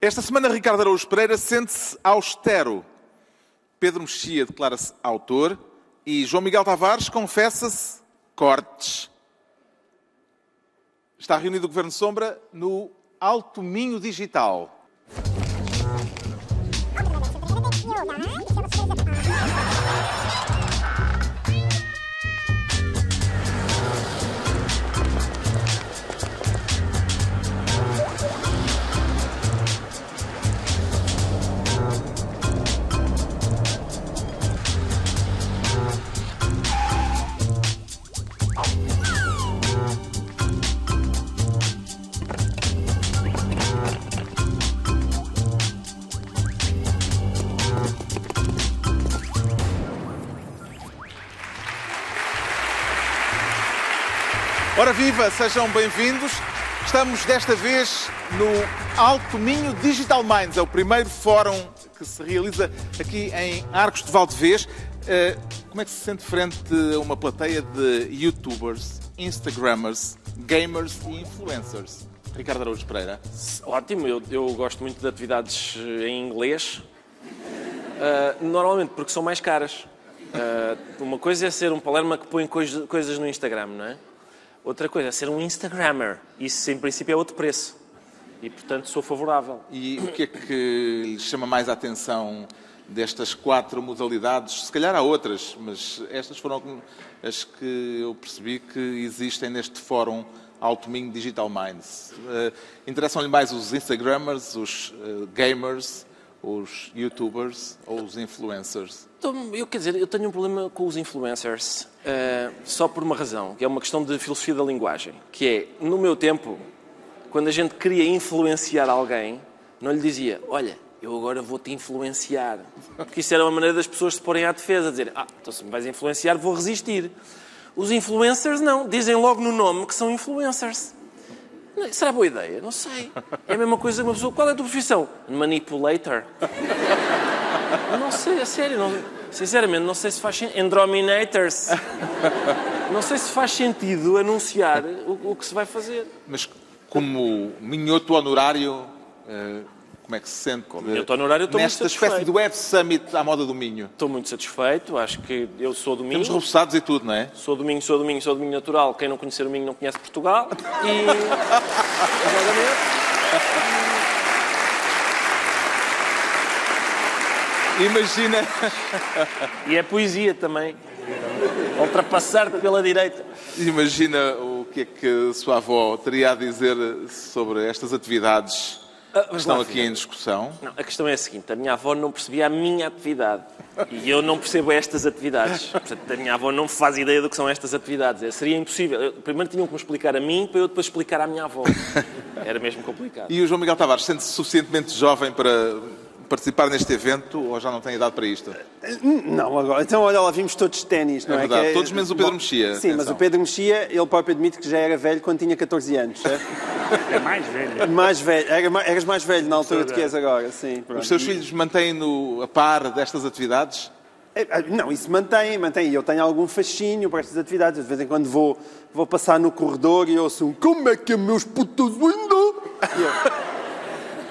Esta semana, Ricardo Araújo Pereira sente-se austero. Pedro Mexia declara-se autor e João Miguel Tavares confessa-se cortes. Está reunido o Governo Sombra no Alto Minho Digital. Viva, sejam bem-vindos. Estamos desta vez no Alto Minho Digital Minds, é o primeiro fórum que se realiza aqui em Arcos de Valdevez. Eh, como é que se sente frente a uma plateia de youtubers, instagrammers, gamers e influencers? Ricardo Araújo Pereira. Ótimo, eu, eu gosto muito de atividades eh, em inglês, uh, normalmente porque são mais caras. Uh, uma coisa é ser um palerma que põe coisas no Instagram, não é? Outra coisa ser um Instagrammer. Isso, em princípio, é outro preço. E, portanto, sou favorável. E o que é que lhe chama mais a atenção destas quatro modalidades? Se calhar há outras, mas estas foram as que eu percebi que existem neste fórum Alto Minho Digital Minds. Uh, Interessam-lhe mais os Instagrammers, os uh, gamers, os YouTubers ou os influencers? Então, eu quer dizer, eu tenho um problema com os influencers uh, só por uma razão, que é uma questão de filosofia da linguagem, que é, no meu tempo, quando a gente queria influenciar alguém, não lhe dizia, olha, eu agora vou-te influenciar. Porque isso era uma maneira das pessoas se porem à defesa, dizer, ah, então se me vais influenciar, vou resistir. Os influencers não, dizem logo no nome que são influencers. Será boa ideia? Não sei. É a mesma coisa que uma pessoa. Qual é a tua profissão? Manipulator. Não sei, a sério. Não, sinceramente, não sei se faz sentido. Androminators. Não sei se faz sentido anunciar o, o que se vai fazer. Mas como minhoto honorário. Uh como é que se sente Como eu estou no horário, estou nesta espécie de Web Summit à moda do Minho? Estou muito satisfeito, acho que eu sou do Minho. Temos repousados e tudo, não é? Sou do Minho, sou do Minho, sou do Minho natural. Quem não conhecer o Minho não conhece Portugal. E... Imagina. E é poesia também. Ultrapassar-te pela direita. Imagina o que é que a sua avó teria a dizer sobre estas atividades ah, estão aqui em discussão. Não, a questão é a seguinte: a minha avó não percebia a minha atividade e eu não percebo estas atividades. Portanto, a minha avó não faz ideia do que são estas atividades. É, seria impossível. Eu, primeiro tinham que me explicar a mim para eu depois explicar à minha avó. Era mesmo complicado. E o João Miguel Tavares sente-se suficientemente jovem para participar neste evento ou já não tem idade para isto? Não, agora. Então, olha lá, vimos todos de ténis, não é? É verdade, é... todos menos o Pedro Mexia. Sim, atenção. mas o Pedro Mexia, ele próprio admite que já era velho quando tinha 14 anos, certo? É mais velho. Mais velho. Era, eras mais velho na altura do que és agora, sim. Pronto. Os seus filhos mantêm-no a par destas atividades? É, ah, não, isso mantém, mantém. Eu tenho algum fascínio para estas atividades. De vez em quando vou, vou passar no corredor e ouço um como é que é meus putos ainda?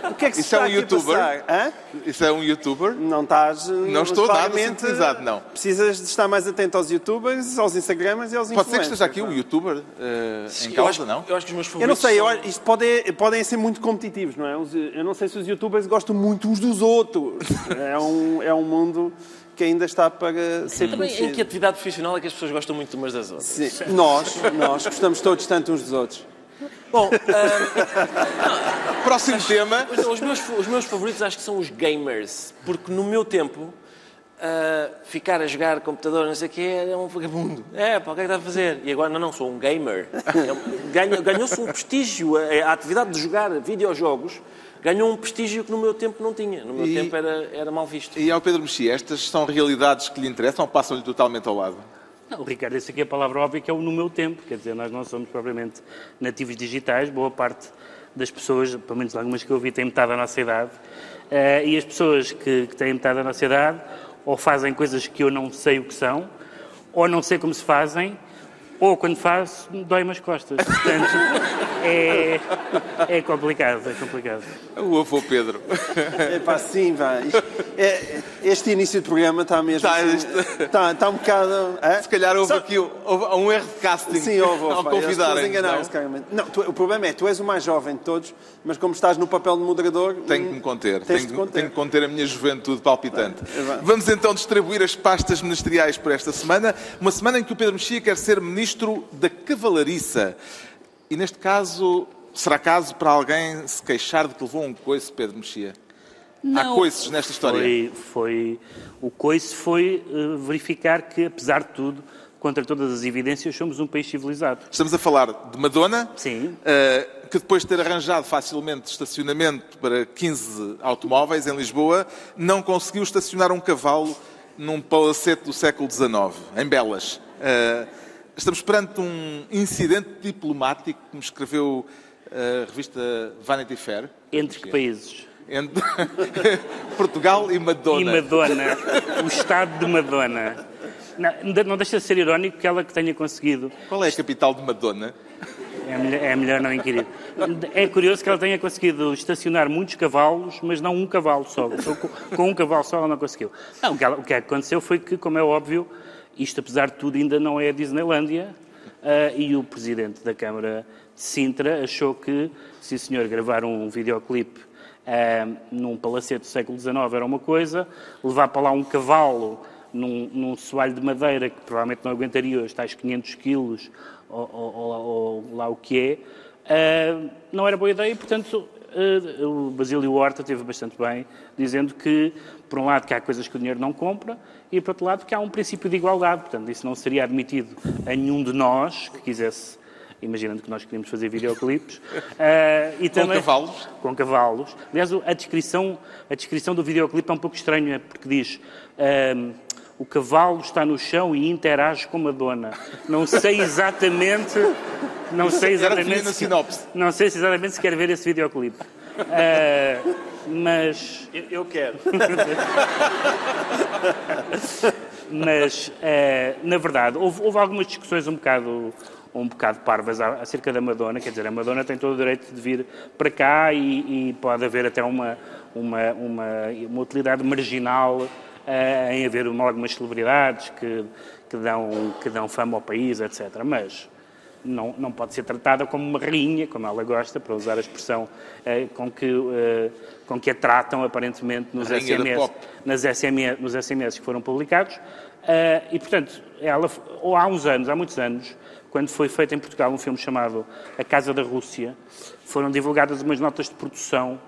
O que é que se Isso está é um youtuber? Hã? Isso é um youtuber? Não estás. Não estou nada sintonizado, não. Precisas de estar mais atento aos youtubers, aos instagramers e aos Pode ser que esteja aqui um youtuber uh, em causa, acho, não? Eu acho que os meus favoritos. Eu não sei, são... eu, isto pode, podem ser muito competitivos, não é? Eu não sei se os youtubers gostam muito uns dos outros. é, um, é um mundo que ainda está para ser Também, conhecido. Em que atividade profissional é que as pessoas gostam muito umas das outras? Sim, nós, nós gostamos todos tanto uns dos outros. Bom, uh, próximo acho, tema. Os meus, os meus favoritos acho que são os gamers, porque no meu tempo uh, ficar a jogar computador, não sei o que, era um vagabundo. É, pá, o que é que está a fazer? E agora, não, não, sou um gamer. Ganhou-se um prestígio. A, a atividade de jogar videojogos ganhou um prestígio que no meu tempo não tinha. No meu e, tempo era, era mal visto. E ao Pedro Mexia, estas são realidades que lhe interessam ou passam-lhe totalmente ao lado? Não, Ricardo, essa aqui é a palavra óbvia que é o no meu tempo. Quer dizer, nós não somos propriamente nativos digitais, boa parte das pessoas, pelo menos algumas que eu vi, têm metade da nossa idade. Uh, e as pessoas que, que têm metade da nossa idade ou fazem coisas que eu não sei o que são, ou não sei como se fazem, ou quando faço, dói-me as costas. Portanto, é, é complicado, é complicado. O avô Pedro. É pá, sim, vá. Isto- é- este início de programa está mesmo. Está, assim, está, está um bocado. é? Se calhar houve Só- aqui houve um erro de casting Sim, houve, ao convidarem. enganaram-se, claramente. Não, tu- o problema é, tu és o mais jovem de todos, mas como estás no papel de moderador. Tenho que me conter. Tens Tenho, conter. tenho que conter a minha juventude palpitante. É. Vamos então distribuir as pastas ministeriais por esta semana. Uma semana em que o Pedro Mexia quer ser ministro da cavalariça. E neste caso, será caso para alguém se queixar de que levou um coice, Pedro Mexia? Há coices nesta história. Foi, foi, o coice foi eh, verificar que, apesar de tudo, contra todas as evidências, somos um país civilizado. Estamos a falar de Madonna, Sim. eh, que depois de ter arranjado facilmente estacionamento para 15 automóveis em Lisboa, não conseguiu estacionar um cavalo num palacete do século XIX, em Belas. Eh, estamos perante um incidente diplomático que me escreveu a revista Vanity Fair. Entre que países? Entre Portugal e Madonna. E Madonna, o estado de Madonna. Não, não deixa de ser irónico que ela que tenha conseguido. Qual é a capital de Madonna? É melhor, é melhor não inquirir. É curioso que ela tenha conseguido estacionar muitos cavalos, mas não um cavalo só. Com, com um cavalo só ela não conseguiu. Não, o, que ela- o que aconteceu foi que, como é óbvio, isto apesar de tudo ainda não é a Disneylândia ah, e o presidente da Câmara de Sintra achou que, o senhor gravar um videoclipe ah, num palacete do século XIX era uma coisa, levar para lá um cavalo num, num soalho de madeira que provavelmente não aguentaria os tais 500 quilos ou, ou- ou- ou lá o que é, ah, não era boa ideia e, portanto, o Basílio Horta teve bastante bem, dizendo que, por um lado, que há coisas que o dinheiro não compra e, por outro lado, que há um princípio de igualdade. Portanto, isso não seria admitido a nenhum de nós que quisesse imaginando que nós queríamos fazer videoclipes. ah, e também, cavalos? Com cavalos. Aliás, a descrição, a descrição do videoclipe é um pouco estranha, é porque diz... ahm, o cavalo está no chão e interage com Madonna. Não sei exatamente... Não sei exatamente... se- sinopse. Não sei se exatamente se quer ver esse videoclipe. Ah, mas... Eu, eu quero. Mas, eh, na verdade, houve, houve algumas discussões um bocado, um bocado parvas a- acerca da Madonna. Quer dizer, a Madonna tem todo o direito de vir para cá e, e pode haver até uma, uma, uma, uma utilidade marginal eh, em haver uma- algumas celebridades que, que, dão, que dão fama ao país, etc. Mas não, não pode ser tratada como uma rainha, como ela gosta, para usar a expressão eh, com, que, eh, com que a tratam aparentemente nos SMS, nas SMS, nos SMS que foram publicados. Eh, e, portanto, ela, ou há uns anos, há muitos anos, quando foi feito em Portugal um filme chamado A Casa da Rússia, foram divulgadas umas notas de produção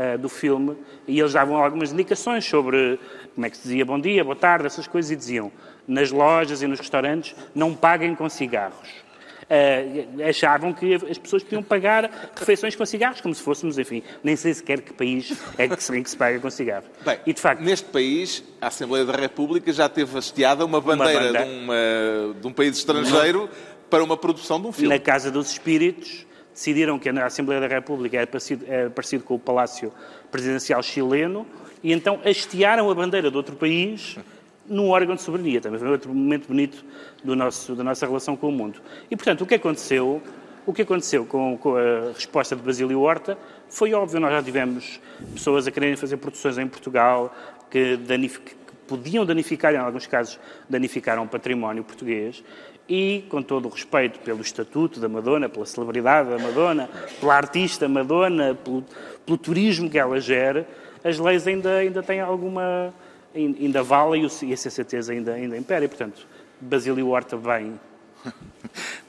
eh, do filme e eles davam algumas indicações sobre como é que se dizia bom dia, boa tarde, essas coisas, e diziam nas lojas e nos restaurantes não paguem com cigarros. Eh, achavam que as pessoas podiam pagar refeições com cigarros, como se fôssemos, enfim, nem sei sequer que país é que se, que se paga com cigarro. Bem, e de facto, neste país, a Assembleia da República já teve hasteada uma bandeira bandeira. De, uma- de um país estrangeiro para uma produção de um filme. na Casa dos Espíritos, decidiram que a Assembleia da República era parecido, era parecido com o Palácio Presidencial chileno e então hastearam a bandeira de outro país num órgão de soberania. Também foi outro momento bonito do nosso, da nossa relação com o mundo. E, portanto, o que aconteceu, o que aconteceu com, com a resposta de Basílio Horta foi óbvio. Nós já tivemos pessoas a quererem fazer produções em Portugal que, que podiam danificar, em alguns casos, danificaram o património português e, com todo o respeito pelo estatuto da Madonna, pela celebridade da Madonna, pela artista Madonna, pelo, pelo turismo que ela gera, as leis ainda, ainda têm alguma... ainda valem e a sensatez ainda, ainda impera. E, portanto, Basílio Horta bem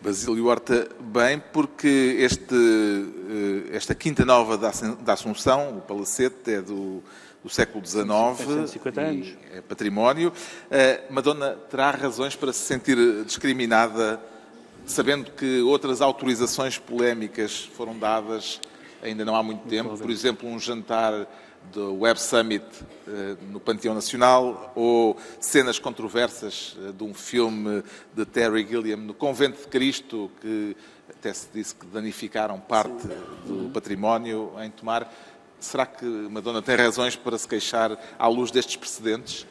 Basílio Horta, bem, porque este, eh, esta Quinta Nova da Assunção, o Palacete, é do, do século XIX. 150 anos. e É património. Eh, Madonna terá razões para se sentir discriminada, sabendo que outras autorizações polémicas foram dadas ainda não há muito tempo. Por exemplo, um jantar do Web Summit eh, no Panteão Nacional ou cenas controversas eh, de um filme de Terry Gilliam no Convento de Cristo que até se disse que danificaram parte do património em tomar. Será que Madonna tem razões para se queixar à luz destes precedentes?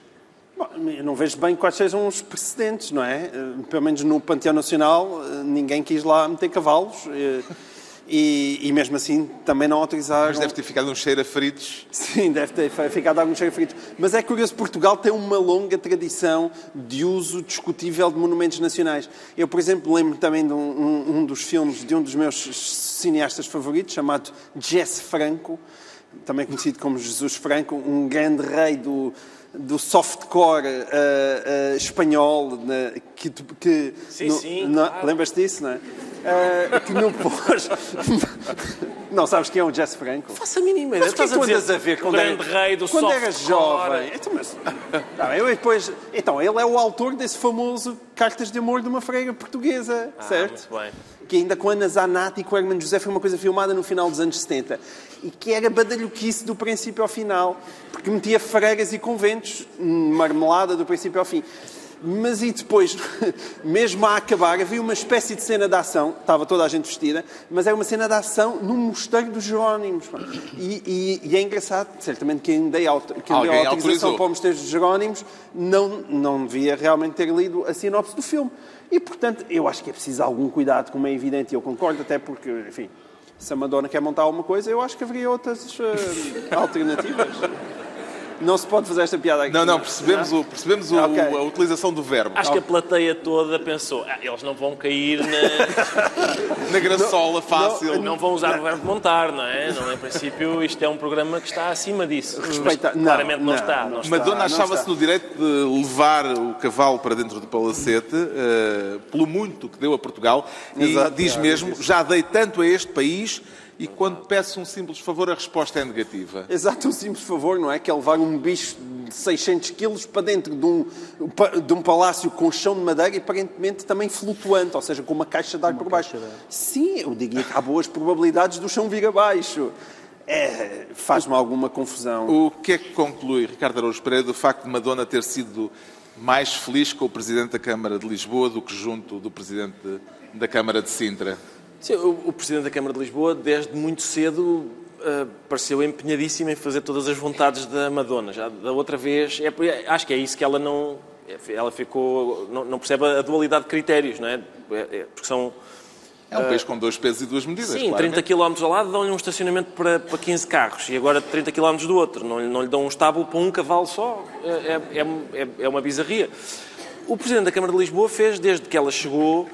Bom, eu não vejo bem quais sejam os precedentes, não é? Eh, Pelo menos no Panteão Nacional eh, ninguém quis lá meter cavalos eh, e, e mesmo assim também não autorizaram. Mas deve ter ficado um cheiro a fritos. Sim, deve ter ficado alguns cheiro fritos. Mas é curioso, Portugal tem uma longa tradição de uso discutível de monumentos nacionais. Eu, por exemplo, lembro também de um, um- um dos filmes de um dos meus cineastas favoritos, chamado Jesse Franco, também conhecido como Jesus Franco, um grande rei do, do softcore eh, eh, espanhol, né, que, que Sim, no- sim, na- claro. Lembras-te disso, não é? Eh, que não pôs... não sabes quem é o Jesse Franco? Faça a mínima ideia. Mas que é que tu andas a ver quando grande era- rei do Quando era softcore. jovem. Então, mas... Bem, eu depois... então, ele é o autor desse famoso Cartas de Amor de uma Freira Portuguesa, Ah, certo? muito bem. Que ainda com Ana Zanatti e com o Hermano José foi uma coisa filmada no final dos anos 70. E que era badalhoquice do princípio ao final. Porque metia freiras e conventos, marmelada do princípio ao fim. Mas e depois, mesmo a acabar, havia uma espécie de cena de ação, estava toda a gente vestida, mas era uma cena de ação no mosteiro dos Jerónimos. E, e- e é engraçado, certamente quem deu, quem deu Alguém a autorização autorizou. para o mosteiro dos Jerónimos não, não devia realmente ter lido a sinopse do filme. E, portanto, eu acho que é preciso algum cuidado, como é evidente, e eu concordo, até porque, enfim, se a Madonna quer montar alguma coisa, eu acho que haveria outras eh, alternativas. Não se pode fazer esta piada aqui. Não, não, percebemos, o, percebemos o- Ok. a utilização do verbo. Acho que a plateia toda pensou, ah, eles não vão cair na... Na graçola fácil. Não vão usar o verbo montar, não é? Não, em princípio, isto é um programa que está acima disso. Respeita- Mas não, claramente não, não, está. não não está. Madonna não achava-se no direito de levar o cavalo para dentro do palacete, eh, pelo muito que deu a Portugal, e Exato, diz é, mesmo: já dei tanto a este país, e quando peço um simples favor, a resposta é negativa. Exato, um simples favor, não é? Que é levar um bicho de 600 quilos para dentro de um, de um palácio com chão de madeira e aparentemente também flutuante, ou seja, com uma caixa de ar por baixo. Sim, eu diria que há boas probabilidades do chão vir abaixo. É, Faz-me alguma confusão. O que é que conclui Ricardo Araújo Pereira do facto de Madonna ter sido mais feliz com o Presidente da Câmara de Lisboa do que junto do Presidente da Câmara de Sintra? Sim, o, o Presidente da Câmara de Lisboa, desde muito cedo, eh, pareceu empenhadíssimo em fazer todas as vontades da Madonna. Já da outra vez, é, acho que é isso que ela não... Ela ficou... Não, não percebe a dualidade de critérios, não é? É- é- Porque são... É um país com dois pesos e duas medidas. Sim, claramente. 30 km ao lado dão-lhe um estacionamento para, para 15 carros e agora 30 km do outro. Não, lhe- não lhe dão um estábulo para um cavalo só. É, é, é, é uma bizarria. O Presidente da Câmara de Lisboa fez, desde que ela chegou,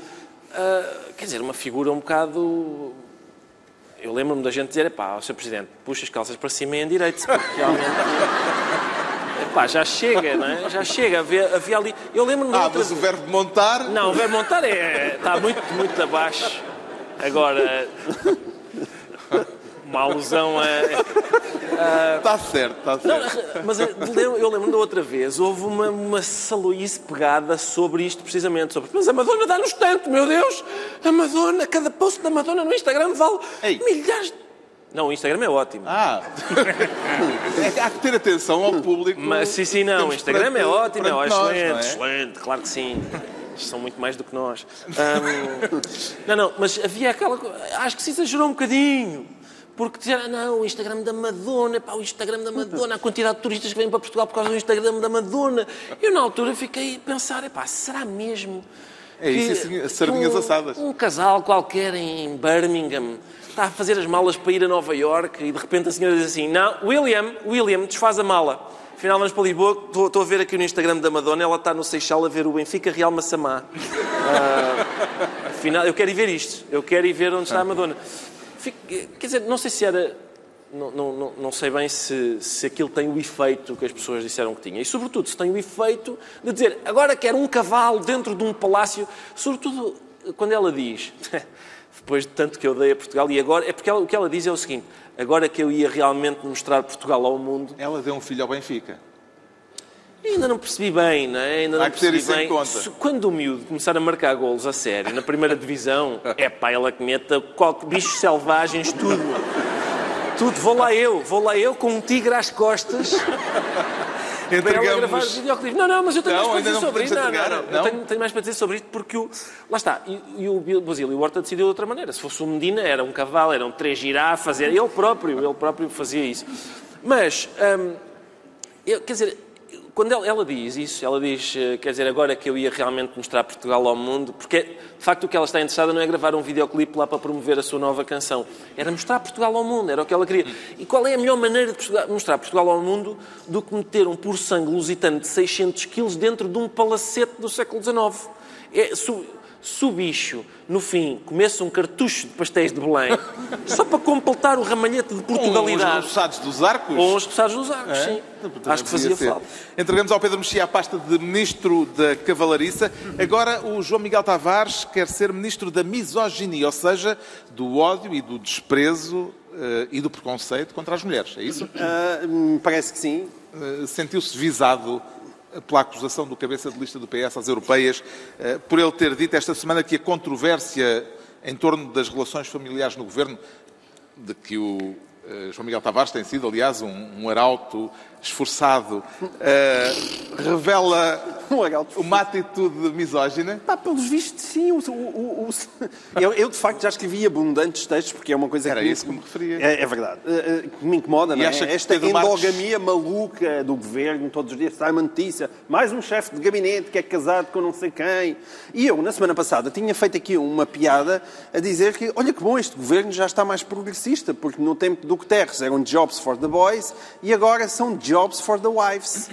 ah, quer dizer, uma figura um bocado... Eu lembro-me da gente dizer, pá, Sr. Presidente, puxa as calças para cima e endireite-se, porque realmente... Epá, já chega, não é? Já chega. Havia, havia ali... Eu lembro-me Ah, outra mas o verbo montar. não, o verbo montar é, está muito, muito abaixo. Agora, uma alusão a. Está certo, está certo. Mas eu lembro- eu lembro da outra vez, houve uma, uma saloice pegada sobre isto precisamente. Sobre, mas a Madonna dá-nos tanto, meu Deus! A Madonna, cada post da Madonna no Instagram vale Ei. milhares de. Não, o Instagram é ótimo. Ah, é há que ter atenção ao público. Mas sim, sim, não. O Instagram é ótimo, é nós, excelente, não é? excelente, claro que sim. Eles são muito mais do que nós. Ahm, não, não, mas havia aquela. Acho que se exagerou um bocadinho. Porque dizer, ah, não, o Instagram da Madonna, pá, o Instagram da Madonna, a quantidade de turistas que vêm para Portugal por causa do Instagram da Madonna. Eu, na altura, fiquei a pensar, pá, será mesmo? É isso, que assim, sardinhas um, assadas. Um casal qualquer em Birmingham está a fazer as malas para ir a Nova York e de repente a senhora diz assim: Não, William, William, desfaz a mala. Afinal, vamos para Lisboa. Estou, estou a ver aqui no Instagram da Madonna, ela está no Seixal a ver o Benfica Real Massamá. Ah, afinal, eu quero ir ver isto. Eu quero ir ver onde está a Madonna. Quer dizer, não sei se era. Não, não, não, não sei bem se, se aquilo tem o efeito que as pessoas disseram que tinha. E, sobretudo, se tem o efeito de dizer agora quero um cavalo dentro de um palácio. Sobretudo quando ela diz, depois de tanto que eu dei a Portugal, e agora. É porque ela- o que ela diz é o seguinte: agora que eu ia realmente mostrar Portugal ao mundo, Ela deu um filho ao Benfica. Ainda não percebi bem, não é? Ainda Há não que ter isso em bem. conta. Se- quando o miúdo começar a marcar golos a sério na primeira divisão, é pá, ela que meta qualquer bichos selvagens, tudo. Tudo, vou lá eu, vou lá eu com um tigre às costas para ela gravar Entregamos. Não, não, mas eu tenho Não, mais para dizer sobre isto. Não, não, não. Eu tenho, tenho mais para dizer sobre isto porque o. Lá está. E, e o Basílio Horta decidiu de outra maneira. Se fosse o Medina, era um cavalo, eram três girafas, era ele próprio, ele próprio fazia isso. Mas, hum, eu, quer dizer, quando ela, ela, diz isso, ela diz, eh, quer dizer, agora que eu ia realmente mostrar Portugal ao mundo, porque de facto o que ela está interessada não é gravar um videoclipe lá para promover a sua nova canção, era mostrar Portugal ao mundo, era o que ela queria. E qual é a melhor maneira de mostrar Portugal ao mundo do que meter um puro sangue lusitano de 600 quilos dentro de um palacete do século XIX? É, se o bicho, no fim, comesse um cartucho de pastéis de Belém, só para completar o ramalhete de Portugalidade. Uns roçados dos arcos? Ou uns roçados dos arcos, é? sim. Acho que fazia falta. Entregamos ao Pedro Mexia a pasta de Ministro da Cavalariça. Agora o João Miguel Tavares quer ser Ministro da Misoginia, ou seja, do ódio e do desprezo uh, e do preconceito contra as mulheres. É isso? Uh, parece que sim. Uh, Sentiu-se visado pela acusação do cabeça de lista do PS às europeias, eh, por ele ter dito esta semana que a controvérsia em torno das relações familiares no governo, de que o eh, João Miguel Tavares tem sido, aliás, um, um arauto esforçado, uh, revela uma atitude misógina? Pá, pelos vistos, sim. O, o, o, eu, eu, de facto, já escrevi abundantes textos, porque é uma coisa Era que... Era isso que me referia. É, é verdade. Uh, que me incomoda, e não é? Esta endogamia Marcos... maluca do governo, todos os dias sai uma notícia, mais um chefe de gabinete que é casado com não sei quem. E eu, na semana passada, tinha feito aqui uma piada a dizer que, olha que bom, este governo já está mais progressista, porque no tempo do Guterres eram jobs for the boys e agora são jobs jobs for the wives.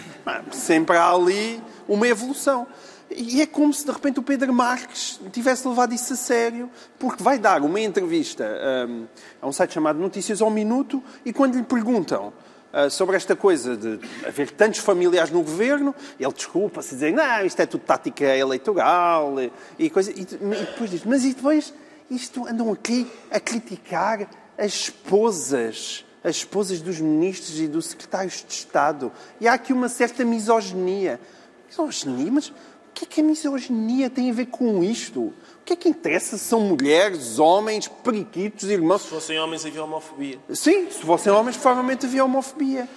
Sempre há ali uma evolução. E é como se de repente o Pedro Marques tivesse levado isso a sério, porque vai dar uma entrevista um, a um site chamado Notícias ao Minuto e quando lhe perguntam uh, sobre esta coisa de haver tantos familiares no governo, ele desculpa-se dizendo, não, isto é tudo tática eleitoral e, e coisa. E, e depois diz, mas e depois isto andam aqui a criticar as esposas as esposas dos ministros e dos secretários de Estado. E há aqui uma certa misoginia. Misoginia? Mas o que é que a misoginia tem a ver com isto? O que é que interessa se são mulheres, homens, periquitos, irmãos? Se fossem homens havia homofobia. Sim, se fossem homens provavelmente havia homofobia.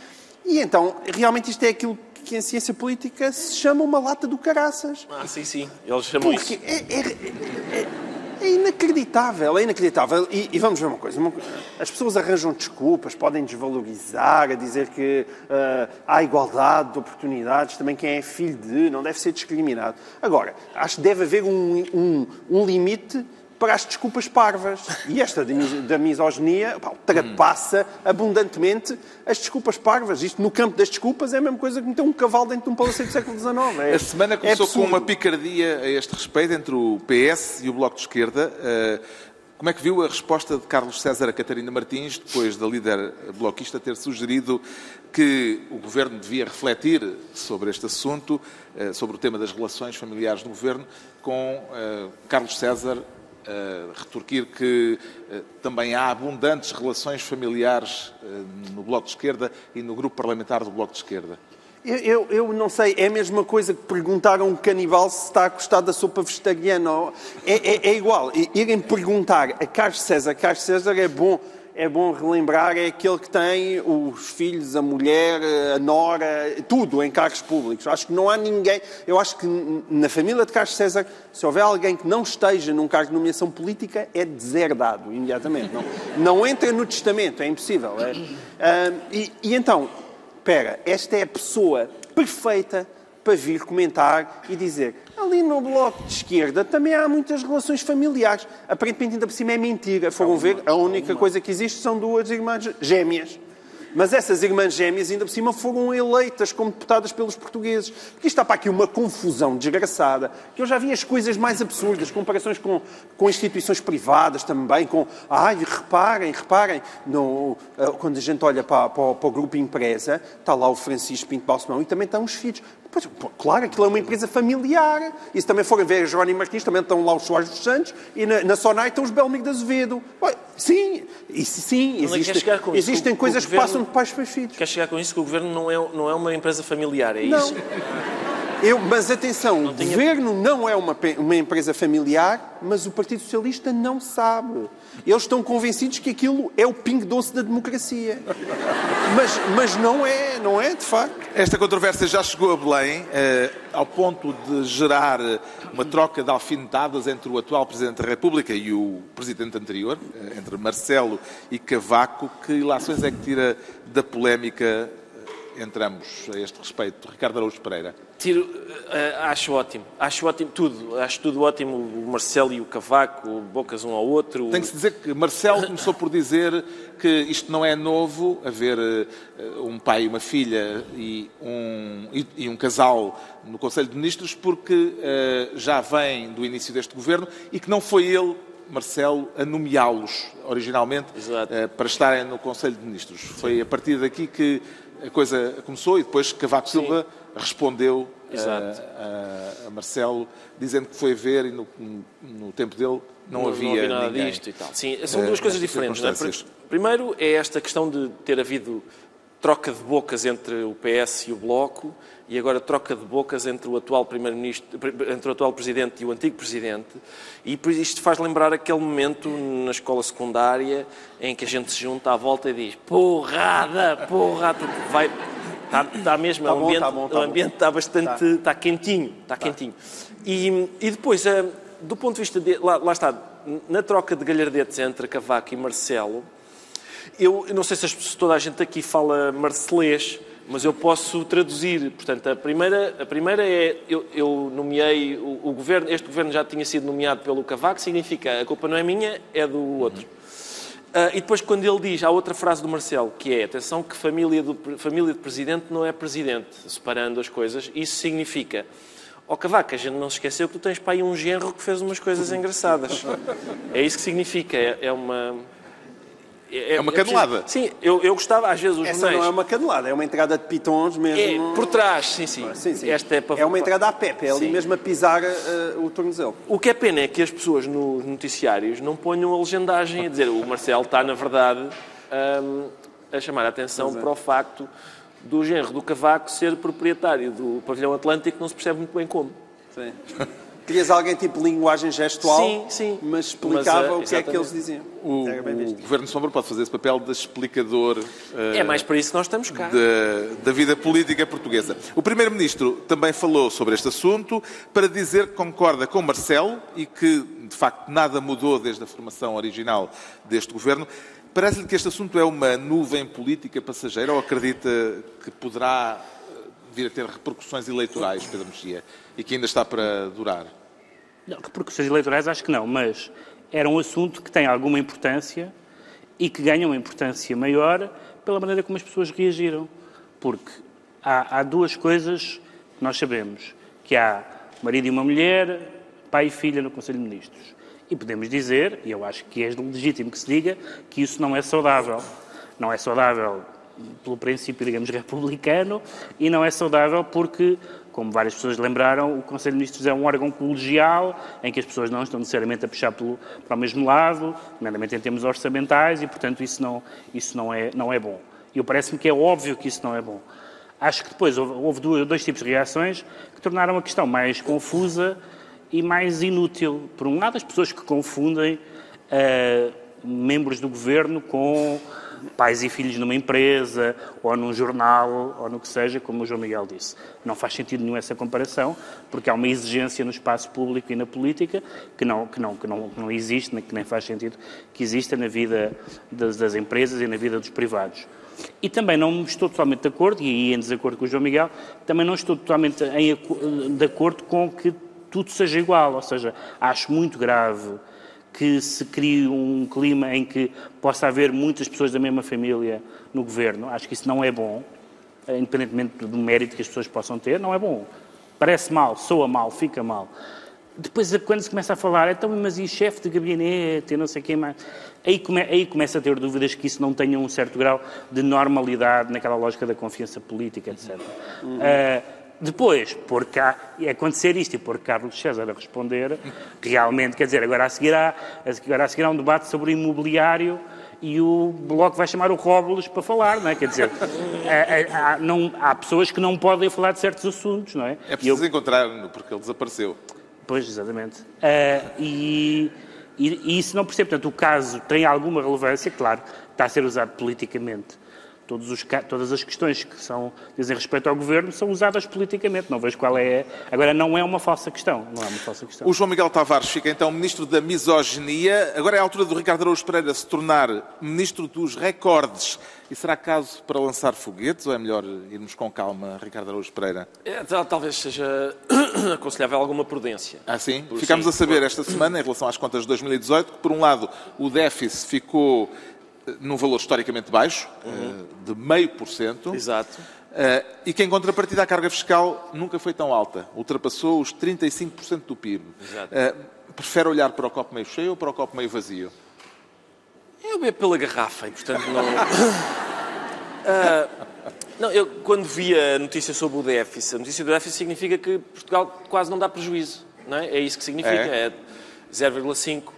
E então, realmente isto é aquilo que em ciência política se chama uma lata do caraças. Ah, sim, sim. Eles chamam Porque isso. É, é, é, é inacreditável, é inacreditável. E, e, vamos ver uma coisa: as pessoas arranjam desculpas, podem desvalorizar, a dizer que uh, há igualdade de oportunidades, também quem é filho de não deve ser discriminado. Agora, acho que deve haver um, um, um limite para as desculpas parvas. E esta da misoginia pá, ultrapassa abundantemente as desculpas parvas. Isto, no campo das desculpas, é a mesma coisa que meter um cavalo dentro de um palacete do século XIX. É, a semana começou é com uma picardia a este respeito entre o PS e o Bloco de Esquerda. Eh, como é que viu a resposta de Carlos César a Catarina Martins, depois da líder bloquista ter sugerido que o Governo devia refletir sobre este assunto, eh, sobre o tema das relações familiares no Governo, com eh, Carlos César retorquir que uh, também há abundantes relações familiares uh, no Bloco de Esquerda e no grupo parlamentar do Bloco de Esquerda. Eu, eu, eu, não sei, é a mesma coisa que perguntar a um canibal se está a gostar da sopa vegetariana. É, é, é igual. Irem perguntar a Carlos César. Carlos César é bom é bom relembrar, é aquele que tem os filhos, a mulher, a nora, tudo em cargos públicos. Acho que não há ninguém. Eu acho que na família de Carlos César, se houver alguém que não esteja num cargo de nomeação política, é deserdado imediatamente. Não, não entra no testamento, é impossível. É. E, e então, espera, esta é a pessoa perfeita para vir comentar e dizer ali no bloco de esquerda também há muitas relações familiares. Aparentemente, ainda por cima, é mentira. Foram ver, a única coisa que existe são duas irmãs gêmeas. Mas essas irmãs gêmeas, ainda por cima, foram eleitas como deputadas pelos portugueses. Porque está para aqui uma confusão desgraçada, que eu já vi as coisas mais absurdas, comparações com, com instituições privadas também, com... Ai, reparem, reparem, no, eh, quando a gente olha para, para, para o grupo empresa, está lá o Francisco Pinto Balsemão e também estão os filhos. Pois, claro, aquilo é uma empresa familiar. E se também forem ver a Jerónimo Martins, também estão lá os Soares dos Santos e na, na Sonai estão os Belmig de Azevedo. Sim, isso, sim, é existe, existem coisas que passam de pais para filhos. Quer chegar com isso que o Governo não é, não é uma empresa familiar, é não. isso? Eu, mas atenção, o tinha... Governo não é uma, uma empresa familiar, mas o Partido Socialista não sabe. Eles estão convencidos que aquilo é o pingo doce da democracia. Mas, mas não é, não é, de facto. Esta controvérsia já chegou a Belém, eh, ao ponto de gerar uma troca de alfinetadas entre o atual Presidente da República e o Presidente anterior, eh, entre Marcelo e Cavaco. Que ilações é que tira da polémica entre ambos a este respeito, Ricardo Araújo Pereira? Tiro, uh, acho ótimo, acho ótimo tudo, acho tudo ótimo, o Marcelo e o Cavaco, bocas um ao outro. Tem que se dizer que Marcelo começou por dizer que isto não é novo, haver uh, um pai e uma filha e um, e, e um casal no Conselho de Ministros, porque uh, já vem do início deste governo e que não foi ele Marcelo a nomeá-los originalmente uh, para estarem no Conselho de Ministros. Sim. Foi a partir daqui que a coisa começou e depois Cavaco Sim. Silva respondeu uh, a, a, Marcelo dizendo que foi ver e no, no tempo dele não, não havia, não havia nada ninguém, disto e tal. Sim, são duas uh, coisas diferentes. Não é? Primeiro é esta questão de ter havido troca de bocas entre o PS e o Bloco e agora troca de bocas entre o atual primeiro-ministro, entre o atual presidente e o antigo presidente, e isto faz lembrar aquele momento na escola secundária em que a gente se junta à volta e diz porrada, porrada, vai está, está mesmo, tá o ambiente, bom, tá bom, tá o ambiente está bastante, tá. está quentinho, está tá. quentinho. E, e depois, eh, do ponto de vista de, lá, lá está, na troca de galhardetes entre Cavaco e Marcelo, eu não sei se toda a gente aqui fala marcelês, mas eu posso traduzir. Portanto, a primeira, a primeira é, eu, eu nomeei, o, o, governo, este governo já tinha sido nomeado pelo Cavaco, significa a culpa não é minha, é do outro. Uh, e depois, quando ele diz, há outra frase do Marcelo, que é, atenção que família, do, família de presidente não é presidente, separando as coisas, isso significa, ó oh, Cavaco, a gente não se esqueceu que tu tens para aí um genro que fez umas coisas engraçadas. É isso que significa, é, é uma... É, é uma canelada. sim, eu, eu gostava, às vezes, os Essa não é uma canelada, é uma entrada de pitons mesmo. É, por trás, sim, sim. sim, sim. Esta é, para... é uma entrada a Pepe, é ali sim. mesmo a pisar uh, o tornozelo. O que é pena é que as pessoas nos noticiários não ponham a legendagem a dizer o Marcelo está, na verdade, um, a chamar a atenção é. para o facto do genro do Cavaco ser proprietário do pavilhão Atlântico, não se percebe muito bem como. Sim. Querias alguém tipo linguagem gestual, sim, sim. mas explicava mas, uh, o que é que eles diziam. O, o Governo Sombra pode fazer esse papel de explicador. Uh, é mais para isso que nós estamos cá. Da, da vida política portuguesa. O Primeiro-Ministro também falou sobre este assunto para dizer que concorda com Marcelo e que, de facto, nada mudou desde a formação original deste Governo. Parece-lhe que este assunto é uma nuvem política passageira ou acredita que poderá vir a ter repercussões eleitorais, Pedro Mexia, e que ainda está para durar? Não, repercussões eleitorais acho que não, mas era um assunto que tem alguma importância e que ganha uma importância maior pela maneira como as pessoas reagiram. Porque há, há duas coisas que nós sabemos, que há marido e uma mulher, pai e filha no Conselho de Ministros. E podemos dizer, e eu acho que é legítimo que se diga, que isso não é saudável. Não é saudável pelo princípio, digamos, republicano e não é saudável porque, como várias pessoas lembraram, o Conselho de Ministros é um órgão colegial em que as pessoas não estão necessariamente a puxar pelo, para o mesmo lado, nomeadamente em termos orçamentais, e, portanto, isso não, isso não, é, não é bom. E parece-me que é óbvio que isso não é bom. Acho que depois houve, houve dois tipos de reações que tornaram a questão mais confusa e mais inútil. Por um lado, as pessoas que confundem uh, membros do governo com pais e filhos numa empresa, ou num jornal, ou no que seja, como o João Miguel disse. Não faz sentido nenhum essa comparação, porque há uma exigência no espaço público e na política que não, que não, que não, não existe, que nem faz sentido que exista na vida das, das empresas e na vida dos privados. E também não estou totalmente de acordo, e aí em desacordo com o João Miguel, também não estou totalmente em, de acordo com que tudo seja igual. Ou seja, acho muito grave que se crie um clima em que possa haver muitas pessoas da mesma família no governo. Acho que isso não é bom, independentemente do mérito que as pessoas possam ter, não é bom. Parece mal, soa mal, fica mal. Depois, quando se começa a falar, então, mas e chefe de gabinete, e não sei quem mais, aí, come, aí começa a ter dúvidas que isso não tenha um certo grau de normalidade naquela lógica da confiança política, etc. Uhum. Uh, depois, por cá, e acontecer isto e por Carlos César a responder, realmente, quer dizer, agora a seguir há, agora a seguir há um debate sobre o imobiliário e o Bloco vai chamar o Róbulos para falar, não é? Quer dizer, há, há, não, há, pessoas que não podem falar de certos assuntos, não é? É preciso eu... encontrar-no, porque ele desapareceu. Pois, exatamente. Uh, e, e, e, isso não percebo. Portanto, o caso tem alguma relevância, claro, está a ser usado politicamente os, todas as questões que são, dizem respeito ao governo são usadas politicamente. Não vejo qual é. Agora, não é uma falsa questão. Não é uma falsa questão. O João Miguel Tavares fica então ministro da misoginia. Agora é a altura do Ricardo Araújo Pereira se tornar ministro dos recordes. E será caso para lançar foguetes ou é melhor irmos com calma, Ricardo Araújo Pereira? É, talvez seja aconselhável alguma prudência. Ah, sim? Ficámos a saber esta semana, em relação às contas de 2018, que, por um lado, o déficit ficou num valor historicamente baixo, uhum. de meio por cento. Exato. Uh, e que, em contrapartida, a carga fiscal nunca foi tão alta. Ultrapassou os 35% do PIB. Exato. Prefere olhar para o copo meio cheio ou para o copo meio vazio? Eu bebo pela garrafa e, portanto, não... uh, não, eu quando vi a notícia sobre o déficit, a notícia do déficit significa que Portugal quase não dá prejuízo. Não é? é isso que significa. É, é 0,5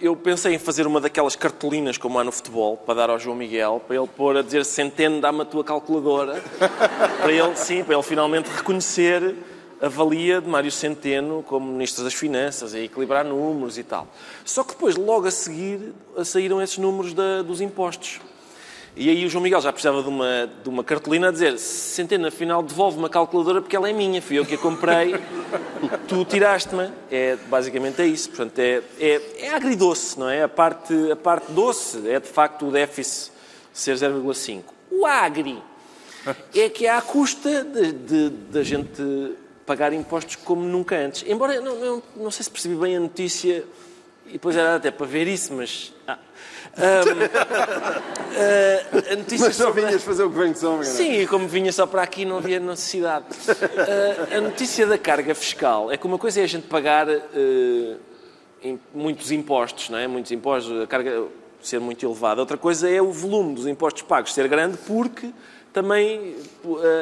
eu pensei em fazer uma daquelas cartolinas como há no futebol, para dar ao João Miguel, para ele pôr a dizer Centeno, dá-me a tua calculadora, para ele, sim, para ele finalmente reconhecer a valia de Mário Centeno como Ministro das Finanças, a equilibrar números e tal. Só que depois, logo a seguir, saíram esses números da, dos impostos. E aí o João Miguel já precisava de uma, de uma cartolina a dizer Centeno, afinal, devolve uma calculadora porque ela é minha, fui eu que a comprei, tu tiraste-me. É, basicamente é isso. Portanto, é, é, é agridoce, não é? A parte, a parte doce é, de facto, o déficit ser 0,5. O agri é que é à custa de, de, de, a gente pagar impostos como nunca antes. Embora, não, não, não sei se percebi bem a notícia, e depois era até para ver isso, mas... Ah, um, uh, a notícia Mas só vinhas fazer o governo de sombra? Sim, como vinha só para aqui não havia necessidade. Uh, a notícia da carga fiscal é que uma coisa é a gente pagar uh, muitos impostos, não é? Muitos impostos, a carga ser muito elevada. Outra coisa é o volume dos impostos pagos ser grande porque também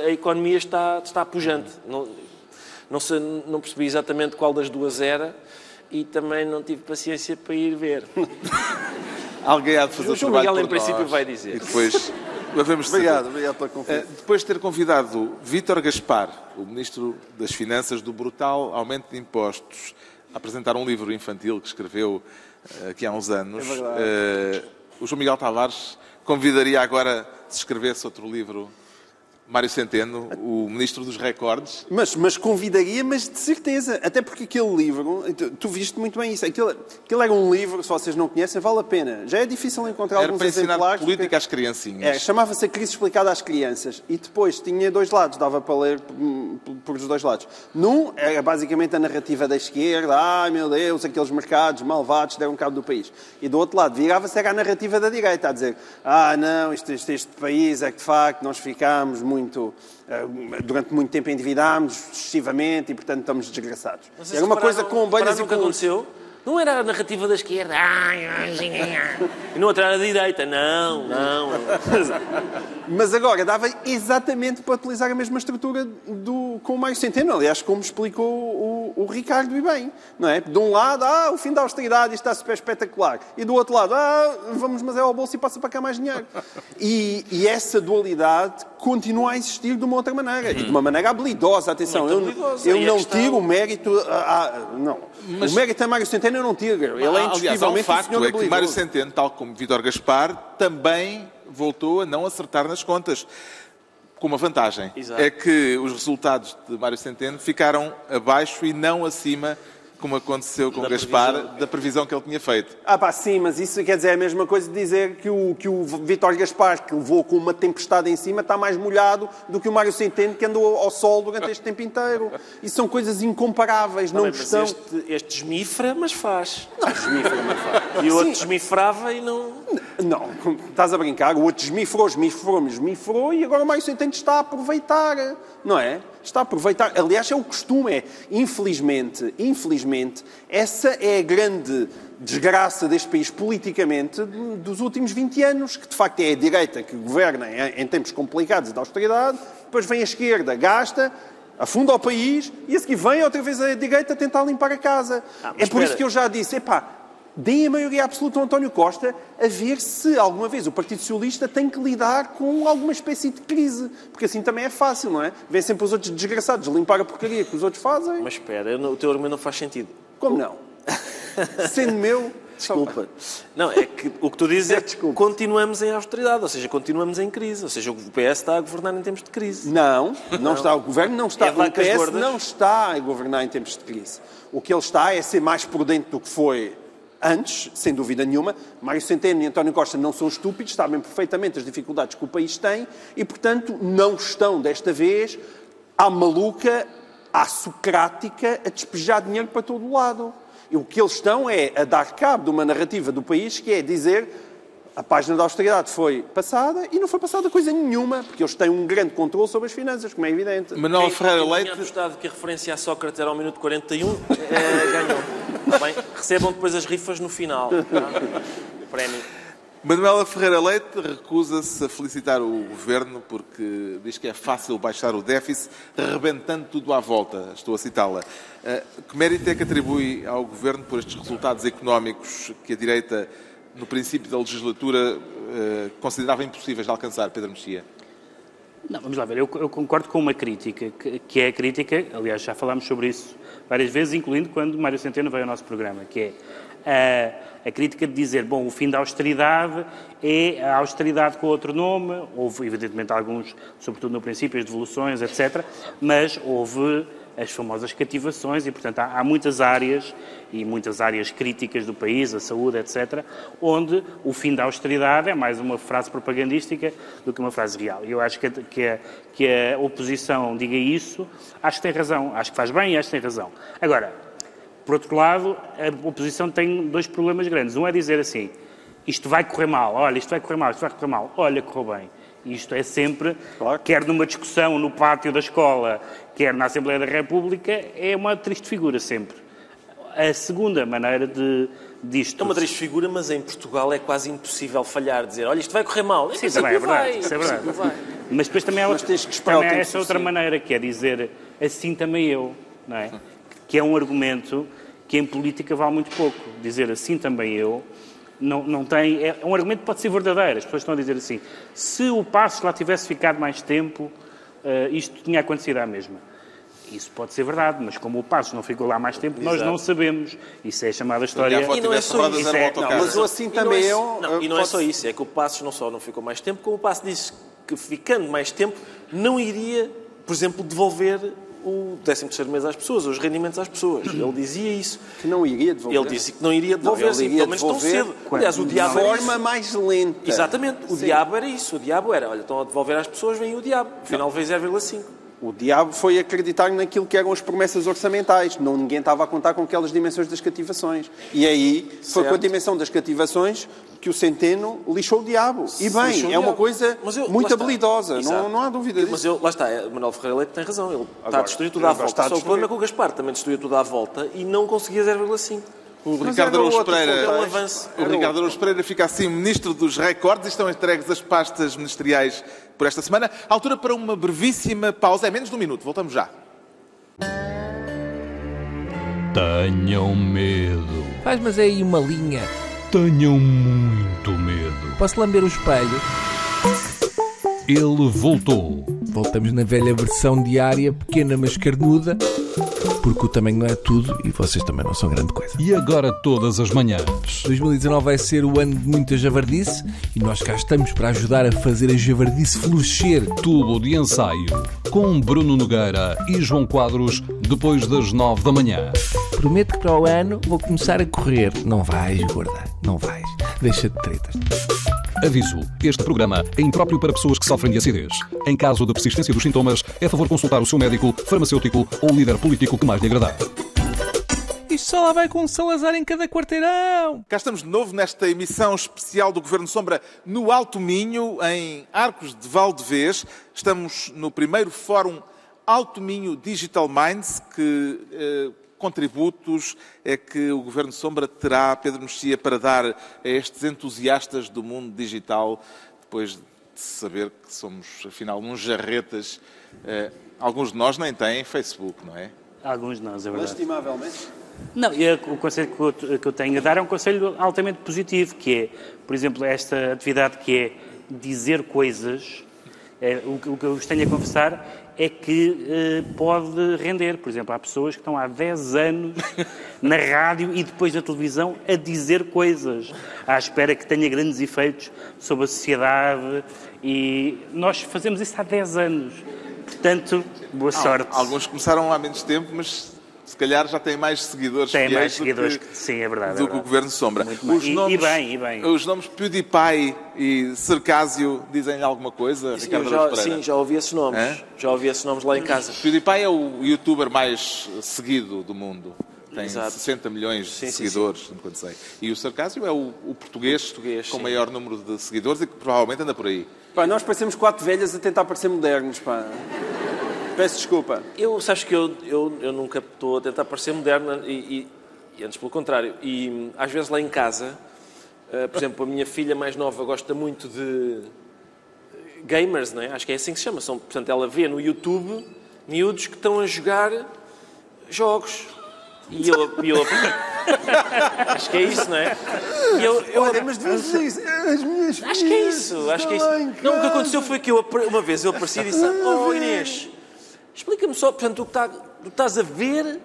a economia está, está pujante. Não, não, sei, não percebi exatamente qual das duas era e também não tive paciência para ir ver. Alguém há de fazer o, o João Miguel, em princípio, nós. vai dizer. E depois devemos obrigado, obrigado pela confiança. Eh, depois de ter convidado Vítor Gaspar, o Ministro das Finanças, do brutal aumento de impostos, a apresentar um livro infantil que escreveu eh, aqui há uns anos, é o João Miguel Tavares convidaria agora se escrevesse outro livro Mário Centeno, o ministro dos recordes. Mas, mas convidaria, mas de certeza. Até porque aquele livro, tu, tu viste muito bem isso. Aquele, aquele era um livro, se vocês não conhecem, vale a pena. Já é difícil encontrar era alguns para exemplares. política porque... às criancinhas. É, chamava-se A Crise Explicada às Crianças. E depois tinha dois lados, dava para ler por, os dois lados. Num era basicamente a narrativa da esquerda, ai meu Deus, aqueles mercados malvados deram cabo do país. E do outro lado, virava-se era a narrativa da direita, a dizer, ah não, este, este, este país é que de facto nós ficamos muito muito, eh, durante muito tempo endividámos excessivamente e, portanto, estamos desgraçados. Era uma coisa com ovelhas e com... aconteceu? Não era a narrativa da esquerda, e outro era da direita, não, não. Mas agora dava exatamente para utilizar a mesma estrutura do, com o Mário Centeno, aliás, como explicou o, o Ricardo e bem, não é? De um lado, ah, o fim da austeridade está super espetacular, e do outro lado, ah, vamos mas é ao bolso e passa para cá mais dinheiro. E, e essa dualidade continua a existir de uma outra maneira, e de uma maneira habilidosa, atenção, eu, eu não tiro o mérito, a, a, não, mas... o mérito a Mário Centeno eu não tiro, ele é indiscutivelmente Aliás, há um facto, é que Mário Centeno, tal como Vítor Gaspar, também voltou a não acertar nas contas. Com uma vantagem. Exato. É que os resultados de Mário Centeno ficaram abaixo e não acima como aconteceu com da Gaspar, previsão. da previsão que ele tinha feito. Ah pá, sim, mas isso quer dizer a mesma coisa de dizer que o, que o Vitor Gaspar, que levou com uma tempestade em cima, está mais molhado do que o Mário Centeno, que andou ao sol durante este tempo inteiro. Isso são coisas incomparáveis, não, não estão... Este, este desmifra, mas faz. Não, desmifra, mas faz. E o outro desmifrava e não... Não, estás a brincar, o outro desmifrou, desmifrou, desmifrou e agora o Mário Centeno está a aproveitar, não é? Está a aproveitar. Aliás, é o costume, é, infelizmente, infelizmente, essa é a grande desgraça deste país politicamente dos últimos 20 anos, que de facto é a direita que governa em tempos complicados de austeridade, depois vem a esquerda, gasta, afunda o país e a seguir vem outra vez a direita tentar limpar a casa. Ah, é por espera. isso que eu já disse, epá, deem a maioria absoluta ao António Costa a ver se alguma vez o Partido Socialista tem que lidar com alguma espécie de crise. Porque assim também é fácil, não é? Vêm sempre os outros desgraçados limpar a porcaria que os outros fazem. Mas espera, o teu argumento não faz sentido. Como não? Sendo meu, Desculpa. Não, é que o que tu dizes é que continuamos em austeridade, ou seja, continuamos em crise. Ou seja, o PS está a governar em tempos de crise. Não, não, está. O governo não está. É o PS gordas? não está a governar em tempos de crise. O que ele está é ser mais prudente do que foi antes, sem dúvida nenhuma. Mário Centeno e António Costa não são estúpidos, sabem perfeitamente as dificuldades que o país tem e, portanto, não estão desta vez à maluca, à socrática, a despejar dinheiro para todo o lado. E o que eles estão é a dar cabo de uma narrativa do país que é dizer a página da austeridade foi passada e não foi passada coisa nenhuma, porque eles têm um grande controle sobre as finanças, como é evidente. Manuel Ferreira Leite, apostado que a referência a Sócrates era ao minuto 41, eh, ganhou. Está bem? Recebam depois as rifas no final. tá? Prémio. Manuela Ferreira Leite recusa-se a felicitar o governo porque diz que é fácil baixar o déficit rebentando tudo à volta. Estou a citá-la. Eh, Que mérito é que atribui ao governo por estes resultados económicos que a direita, no princípio da legislatura, eh, considerava impossíveis de alcançar, Pedro Mexia? Não, vamos lá ver. Eu, eu concordo com uma crítica, que, que é a crítica, aliás, já falámos sobre isso várias vezes, incluindo quando Mário Centeno veio ao nosso programa, que é a, a crítica de dizer, bom, o fim da austeridade é a austeridade com outro nome, houve, evidentemente, alguns, sobretudo no princípio, as devoluções, etc., mas houve as famosas cativações e, portanto, há, há muitas áreas e muitas áreas críticas do país, a saúde, etc., onde o fim da austeridade é mais uma frase propagandística do que uma frase real. E eu acho que que, a, que a oposição diga isso, acho que tem razão, acho que faz bem e acho que tem razão. Agora, por outro lado, a oposição tem dois problemas grandes. Um é dizer assim, isto vai correr mal, olha, isto vai correr mal, isto vai correr mal, olha, correu bem. Isto é sempre, Claro. quer numa discussão no pátio da escola, quer na Assembleia da República, é uma triste figura sempre. A segunda maneira de, disto... É uma triste figura, mas em Portugal é quase impossível falhar, dizer, olha, isto vai correr mal. Sim, também é verdade. vai, Isso é verdade. vai. Mas depois também há, outra, também há essa outra suficiente. maneira, que é dizer assim também eu, não é? Que é um argumento que em política vale muito pouco. Dizer assim também eu não, não tem... É um argumento que pode ser verdadeiro. As pessoas estão a dizer assim, se o Passos lá tivesse ficado mais tempo, eh, isto tinha acontecido à mesma. Isso pode ser verdade, mas como o Passos não ficou lá mais tempo, nós Exato. não sabemos. Isso é a chamada história... E não é só isso, é- não, mas o assim também é-. Não, e não é só isso, é que o Passos não só não ficou mais tempo, como o Passos disse que ficando mais tempo não iria, por exemplo, devolver o 13º mês às pessoas, os rendimentos às pessoas. Ele dizia isso. Que não iria devolver. Ele disse que não iria devolver, Não, ele sim, iria pelo menos tão cedo. Aliás, o de diabo era forma isso. mais lenta. Exatamente, o Sim. diabo era isso. O diabo era, olha, estão a devolver às pessoas, vem o diabo. Afinal, veio 0,5. O diabo foi acreditar naquilo que eram as promessas orçamentais. Não, ninguém estava a contar com aquelas dimensões das cativações. E aí foi Certo. com a dimensão das cativações que o Centeno lixou o diabo. E bem, é uma coisa Mas eu- muito habilidosa. Não, não há dúvida Mas disso. eu, lá está, é, Manuel Ferreira Leite tem razão. Ele está a Agora, destruir tudo à agora volta. Só o problema é que o Gaspar também destruiu tudo à volta e não conseguia 0,5. O Mas Ricardo Araújo Pereira, o Ricardo Araújo Pereira fica assim ministro dos recordes e estão entregues as pastas ministeriais por esta semana. Altura para uma brevíssima pausa, é menos de um minuto, voltamos já. Tenham medo. Faz, mas é aí uma linha. Tenham muito medo. Posso lamber o espelho? Ele voltou. Voltamos na velha versão diária, pequena mas carnuda, porque o tamanho não é tudo e vocês também não são grande coisa. E agora todas as manhãs. 2019 vai ser o ano de muita javardice e nós cá estamos para ajudar a fazer a javardice florescer. Tubo de ensaio. Com Bruno Nogueira e João Quadros, depois das nove da manhã. Prometo que para o ano vou começar a correr. Não vais, gorda, não vais. Deixa de tretas. Aviso: este programa é impróprio para pessoas que sofrem de acidez. Em caso de persistência dos sintomas, é favor consultar o seu médico, farmacêutico ou líder político que mais lhe agradar. Isto só lá vai com um Salazar em cada quarteirão. Cá estamos de novo nesta emissão especial do Governo Sombra no Alto Minho, em Arcos de Valdevez. Estamos no primeiro Fórum Alto Minho Digital Minds, que eh, contributos é que o Governo Sombra terá, Pedro Mexia, para dar a estes entusiastas do mundo digital, depois de saber que somos, afinal, uns jarretas. Eh, alguns de nós nem têm Facebook, não é? Alguns de nós, é verdade. Lastimavelmente. Não, e o conselho que eu, que eu tenho a dar é um conselho altamente positivo, que é, por exemplo, esta atividade que é dizer coisas É, o, que- o que eu vos tenho a confessar é que eh, pode render. Por exemplo, há pessoas que estão há 10 anos na rádio e depois na televisão a dizer coisas, à espera que tenha grandes efeitos sobre a sociedade. E nós fazemos isso há 10 anos. Portanto, boa sorte. Alguns começaram há menos tempo, mas se calhar já têm mais seguidores Tem mais do seguidores que, que. Sim, é verdade. é do que o verdade. Governo Sombra. Muito mais. E- e bem, e bem. Os nomes PewDiePie e Circásio dizem-lhe alguma coisa, Eu Ricardo já, sim, já ouvi esses nomes. Hã? Já ouvi esses nomes lá em casa. PewDiePie é o youtuber mais seguido do mundo. Tem Exato. 60 milhões Sim, de sim, seguidores, enquanto sei. E o Sarcásio é o, o português, Português, com sim. maior número de seguidores e que provavelmente anda por aí. Pá, nós parecemos quatro velhas a tentar parecer modernos, pá. Peço desculpa. Eu, sabes que eu, eu, eu nunca estou a tentar parecer moderna e, e- e antes pelo contrário. E às vezes lá em casa, eh, por exemplo, a minha filha mais nova gosta muito de gamers, não é? Acho que é assim que se chama. São, portanto, ela vê no YouTube miúdos que estão a jogar jogos. E eu, e eu- acho que é isso, não é? E eu, eu Olha, mas dizer isso. As minhas Acho que é isso, acho que é isso. Não, o que aconteceu foi que eu, uma vez eu apareci e disse: Oh Inês, explica-me só, portanto, o que tá- tu estás a ver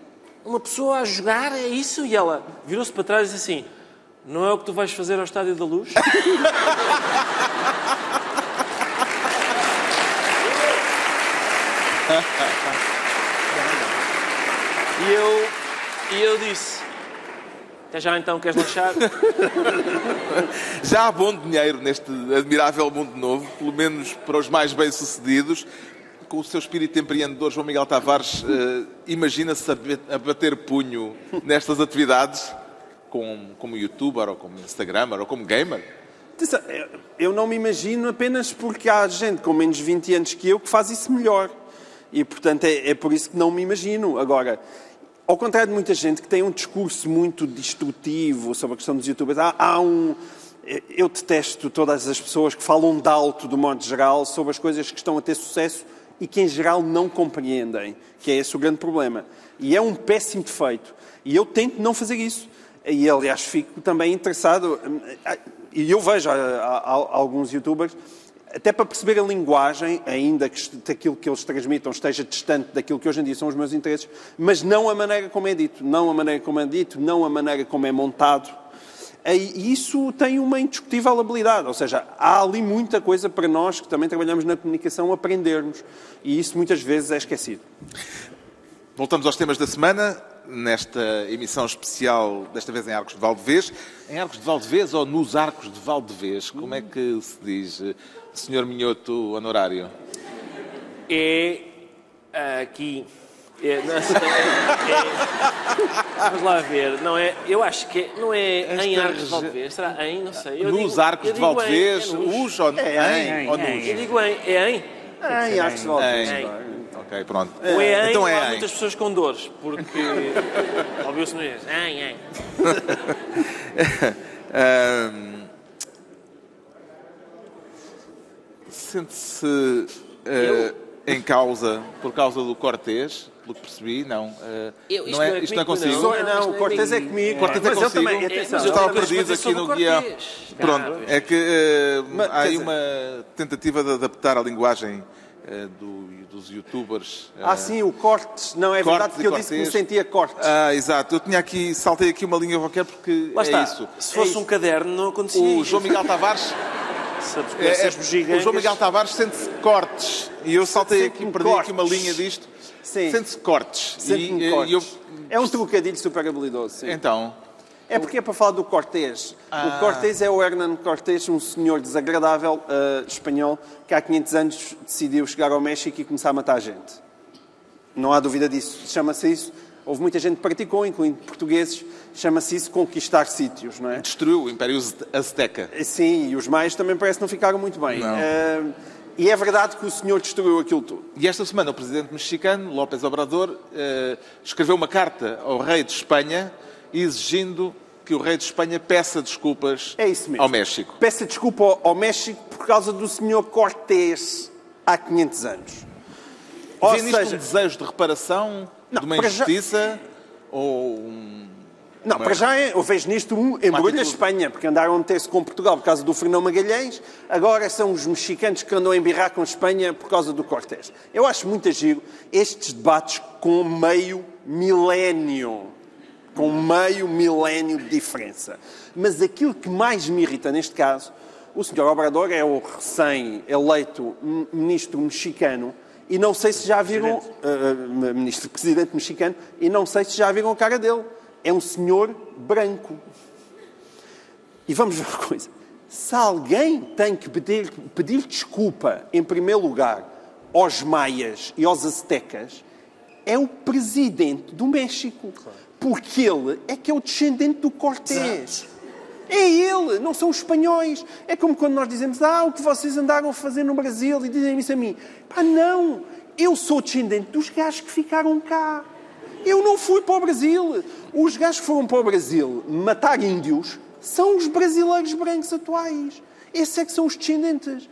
uma pessoa a jogar, é isso? E ela virou-se para trás e disse assim: Não é o que tu vais fazer ao Estádio da Luz? e eu, e eu disse: Até já então, queres lanchar? Já há bom dinheiro neste admirável mundo novo, pelo menos para os mais bem-sucedidos. Com o seu espírito empreendedor, João Miguel Tavares eh, imagina-se a, bater punho nestas atividades, com, como youtuber, ou como instagramer, ou como gamer. Eu não me imagino apenas porque há gente com menos de 20 anos que eu que faz isso melhor. E, portanto, é, é por isso que não me imagino. Agora, ao contrário de muita gente que tem um discurso muito destrutivo sobre a questão dos youtubers, há, há um... Eu detesto todas as pessoas que falam de alto, do modo geral, sobre as coisas que estão a ter sucesso e que, em geral, não compreendem. Que é esse o grande problema. E é um péssimo defeito. E eu tento não fazer isso. E, aliás, fico também interessado... E eu vejo há, há- há alguns youtubers, até para perceber a linguagem, ainda que aquilo que eles transmitam esteja distante daquilo que hoje em dia são os meus interesses, mas não a maneira como é dito, não a maneira como é dito, não a maneira como é montado. E isso tem uma indiscutível habilidade, ou seja, há ali muita coisa para nós que também trabalhamos na comunicação aprendermos. E isso muitas vezes é esquecido. Voltamos aos temas da semana, nesta emissão especial, desta vez em Arcos de Valdevez. Em Arcos de Valdevez ou nos Arcos de Valdevez? Como é que se diz, eh, senhor Minhoto honorário? é aqui. É, não, é- é- vamos lá ver. Não é, eu acho que é- não é em Arcos de Valdevez. Será em? Não sei. Eu nos digo- Arcos eu de Valdevez, é nos. os ou, É, em, em, ou em, nos? Eu digo em. É em? Em Arcos de. Em. Ok, pronto. Ou é em, Então há é em. muitas pessoas com dores, porque ouviu-se no inglês. Em, em. Ahm, Sente-se eh, em causa por causa do Cortês, pelo que percebi, não. eh, Eu- isto não não é, é isto não é consigo. Não, não, isto o não é é comigo. Cortês é mas eu consigo? também, É, atenção. mas Eu estava perdido aqui no guião. Pronto, Claro. é que eh, Mas, há aí uma tentativa de adaptar a linguagem eh, do- dos youtubers. Ah, sim, o cortes. Não, é Cortes verdade que eu disse que me cortes. sentia cortes. Ah, exato. Eu tinha aqui, saltei aqui uma linha qualquer porque Lá é está. isso. Se fosse É um isso. caderno, não acontecia O. João Miguel Tavares, Sabes é, é- o João Miguel Tavares sente-se cortes. E eu saltei aqui, perdi aqui uma cortes. linha disto. Sente-se cortes. Sente-me cortes. eu- É um trocadilho super habilidoso, sim. então, É porque é para falar do Cortés. Ah. O Cortés é o Hernán Cortés, um senhor desagradável eh, espanhol que há 500 anos decidiu chegar ao México e começar a matar gente. Não há dúvida disso. Chama-se isso. Houve muita gente que praticou, incluindo portugueses. Chama-se isso conquistar sítios, não é? destruiu o Império Azteca. Sim, e os maios também parece que não ficaram muito bem. Não. Eh, e é verdade que o senhor destruiu aquilo tudo. E esta semana o presidente mexicano, López Obrador, eh, escreveu uma carta ao rei de Espanha exigindo que o rei de Espanha peça desculpas É ao México. Peça desculpa ao- México por causa do senhor Cortés há 500 anos. Ou Vê seja, um desejo de reparação Não, de uma para já- injustiça ou um- Não, para já é, eu vejo nisto um embrulho a Espanha, porque andaram a meter-se com Portugal por causa do Fernão Magalhães, agora são os mexicanos que andam a embirrar com a Espanha por causa do Cortés. Eu acho muito giro estes debates com meio milénio. Com meio milénio de diferença. Mas aquilo que mais me irrita neste caso, o Sr. Obrador é o recém-eleito ministro mexicano e não sei se já viram, uh, ministro-presidente mexicano, e não sei se já viram a cara dele é um senhor branco. E vamos ver uma coisa. Se alguém tem que pedir, pedir desculpa, em primeiro lugar, aos maias e aos aztecas, é o presidente do México. Porque ele é que é o descendente do Cortés. É ele, não são os espanhóis. É como quando nós dizemos, ah, o que vocês andaram a fazer no Brasil, e dizem isso a mim. Pá, não, eu sou descendente dos gajos que ficaram cá. Eu não fui para o Brasil. Os gajos que foram para o Brasil matar índios são os brasileiros brancos atuais. Esses é que são os descendentes.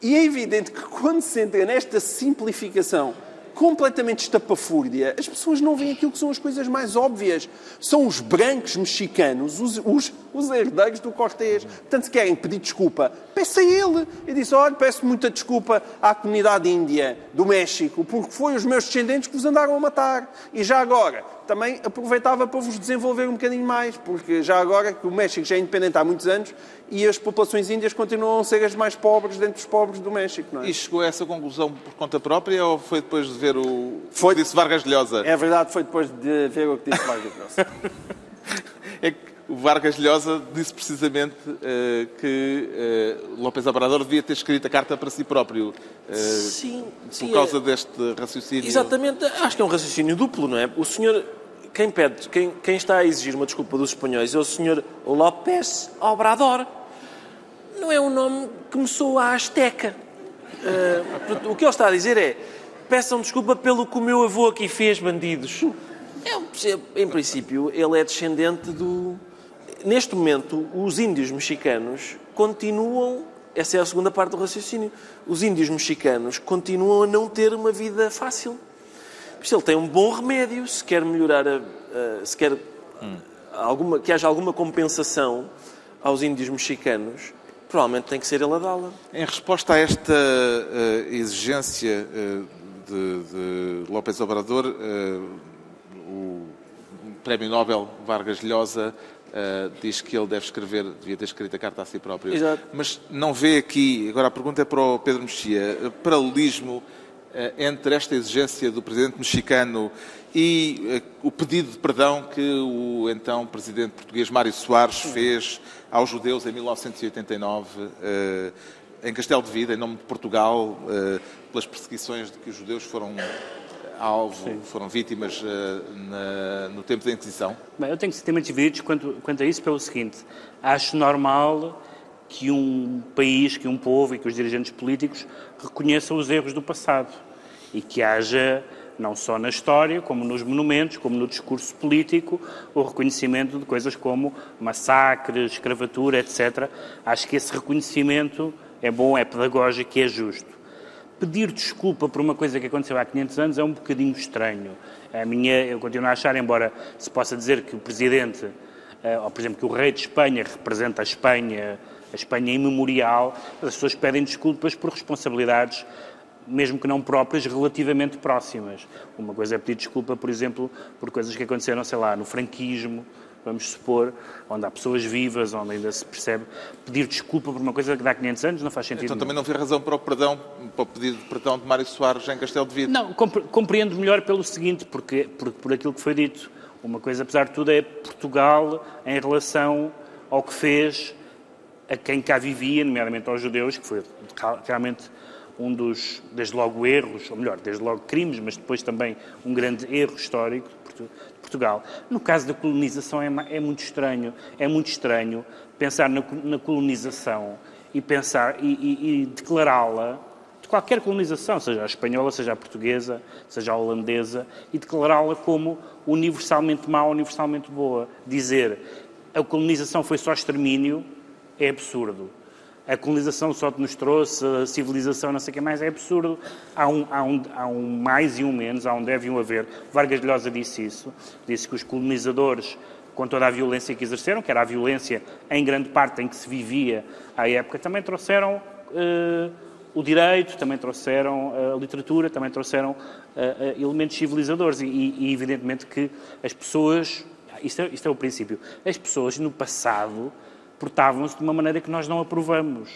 E é evidente que quando se entra nesta simplificação completamente estapafúrdia, as pessoas não veem aquilo que são as coisas mais óbvias. São os brancos mexicanos, os, os, os herdeiros do Cortés. Portanto, se querem pedir desculpa, peça a ele. Eu disse, olha, peço muita desculpa à comunidade índia do México, porque foi os meus descendentes que vos andaram a matar. E já agora, também aproveitava para vos desenvolver um bocadinho mais, porque já agora que o México já é independente há muitos anos e as populações índias continuam a ser as mais pobres dentre os pobres do México, não é? E chegou a essa conclusão por conta própria ou foi depois de ver o foi... que disse Vargas Llosa? É verdade, foi depois de ver o que disse Vargas Llosa. é que o Vargas Llosa disse precisamente uh, que uh, López Obrador devia ter escrito a carta para si próprio. Uh, sim, sim. Por causa é... deste raciocínio. Exatamente. Acho que é um raciocínio duplo, não é? O senhor quem pede, quem, quem, está a exigir uma desculpa dos espanhóis é o senhor López Obrador. Não é um nome que me soa a Azteca. Uh, o que ele está a dizer é: peçam desculpa pelo que o meu avô aqui fez, bandidos. Em princípio, ele é descendente do. Neste momento, os índios mexicanos continuam. Essa é a segunda parte do raciocínio. Os índios mexicanos continuam a não ter uma vida fácil se ele tem um bom remédio, se quer melhorar, a, a, se quer hum. alguma, que haja alguma compensação aos índios mexicanos, provavelmente tem que ser ele a dá-la. Em resposta a esta uh, exigência uh, de, de López Obrador, uh, o Prémio Nobel Vargas Llosa diz que ele deve escrever, devia ter escrito a carta a si próprio. Exato. Mas não vê aqui, agora a pergunta é para o Pedro Mexia, paralelismo entre esta exigência do presidente mexicano e eh, o pedido de perdão que o então presidente português Mário Soares fez aos judeus em 1989 eh, em Castelo de Vida, em nome de Portugal, pelas perseguições de que os judeus foram alvo, Sim. foram vítimas na, no tempo da Inquisição? Bem, eu tenho sentimentos divididos quanto, quanto a isso pelo seguinte. Acho normal que um país, que um povo e que os dirigentes políticos reconheçam os erros do passado e que haja, não só na história, como nos monumentos, como no discurso político, o reconhecimento de coisas como massacres, escravatura, etc. Acho que esse reconhecimento é bom, é pedagógico e é justo. Pedir desculpa por uma coisa que aconteceu há 500 anos é um bocadinho estranho. A minha, eu continuo a achar, embora se possa dizer que o Presidente, eh, ou por exemplo que o Rei de Espanha representa a Espanha a Espanha é imemorial, as pessoas pedem desculpas por responsabilidades, mesmo que não próprias, relativamente próximas. Uma coisa é pedir desculpa, por exemplo, por coisas que aconteceram, sei lá, no franquismo, vamos supor, onde há pessoas vivas, onde ainda se percebe, pedir desculpa por uma coisa que dá 500 anos não faz sentido. Então também não vê razão para o perdão, para o pedido de perdão de Mário Soares em Castelo de Vido? Não, compreendo melhor pelo seguinte, porque, por, por aquilo que foi dito. Uma coisa, apesar de tudo, é Portugal em relação ao que fez a quem cá vivia, nomeadamente aos judeus, que foi realmente um dos, desde logo, erros, ou melhor, desde logo crimes, mas depois também um grande erro histórico de Portugal. No caso da colonização é, é muito estranho, é muito estranho pensar na, na colonização e pensar e, e, e declará-la de qualquer colonização, seja a espanhola, seja a portuguesa, seja a holandesa, e declará-la como universalmente má, universalmente boa. Dizer a colonização foi só extermínio é absurdo. A colonização só nos trouxe, a civilização, não sei o que mais, é absurdo. Há um, há, um, há um mais e um menos, há um deve e um haver. Vargas Llosa disse isso. Disse que os colonizadores com toda a violência que exerceram, que era a violência em grande parte em que se vivia à época, também trouxeram uh, o direito, também trouxeram a literatura, também trouxeram uh, elementos civilizadores e, e, evidentemente que as pessoas, isto é, isto é o princípio, as pessoas no passado portavam-se de uma maneira que nós não aprovamos.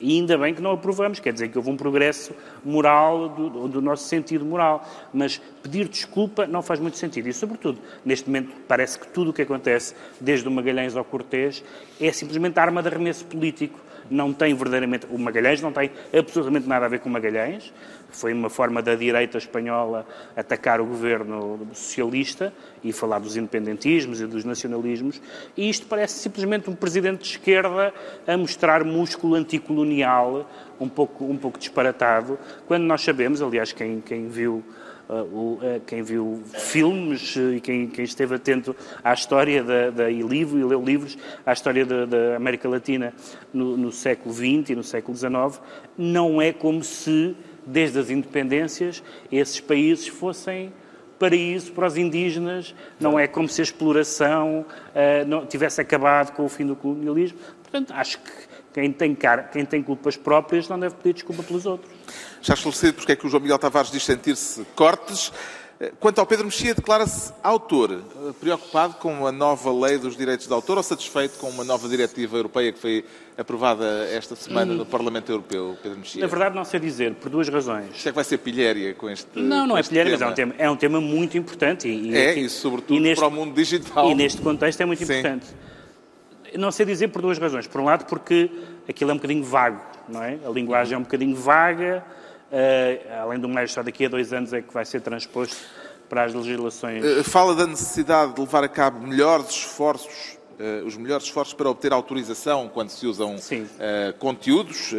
E ainda bem que não aprovamos, quer dizer que houve um progresso moral do, do, nosso sentido moral. Mas pedir desculpa não faz muito sentido. E, sobretudo, neste momento, parece que tudo o que acontece, desde o Magalhães ao Cortês, é simplesmente arma de arremesso político. Não tem verdadeiramente. O Magalhães não tem absolutamente nada a ver com o Magalhães. Foi uma forma da direita espanhola atacar o governo socialista e falar dos independentismos e dos nacionalismos. E isto parece simplesmente um presidente de esquerda a mostrar músculo anticolonial um pouco, um pouco disparatado, quando nós sabemos, aliás, quem, quem viu o, uh, quem viu filmes uh, e quem, quem, esteve atento à história da, da, e, livro, e leu livros, à história da, da América Latina no, no, século XX e no século XIX, não é como se desde as independências, esses países fossem paraíso para os indígenas, não é como se a exploração uh, não, tivesse acabado com o fim do colonialismo. Portanto, acho que quem tem, cara, quem tem culpas próprias não deve pedir desculpa pelos outros. Já esclarecido porque é que o João Miguel Tavares diz sentir-se cortes. Quanto ao Pedro Mexia, declara-se autor, eh, preocupado com a nova lei dos direitos de autor ou satisfeito com uma nova diretiva europeia que foi aprovada esta semana no Parlamento Europeu, Pedro Mexia? Na verdade, não sei dizer, por duas razões. Isto é que vai ser pilhéria com este Não, não é pilhéria, tema. mas é um tema, é um tema muito importante. E, é, e, e sobretudo e neste, para o mundo digital. E neste contexto é muito Sim. importante. Não sei dizer por duas razões. Por um lado, porque aquilo é um bocadinho vago, não é? A linguagem é um bocadinho vaga, uh, além do mais, só daqui a dois anos é que vai ser transposto para as legislações. Uh, fala da necessidade de levar a cabo melhores esforços Uh, os melhores esforços para obter autorização quando se usam uh, conteúdos uh,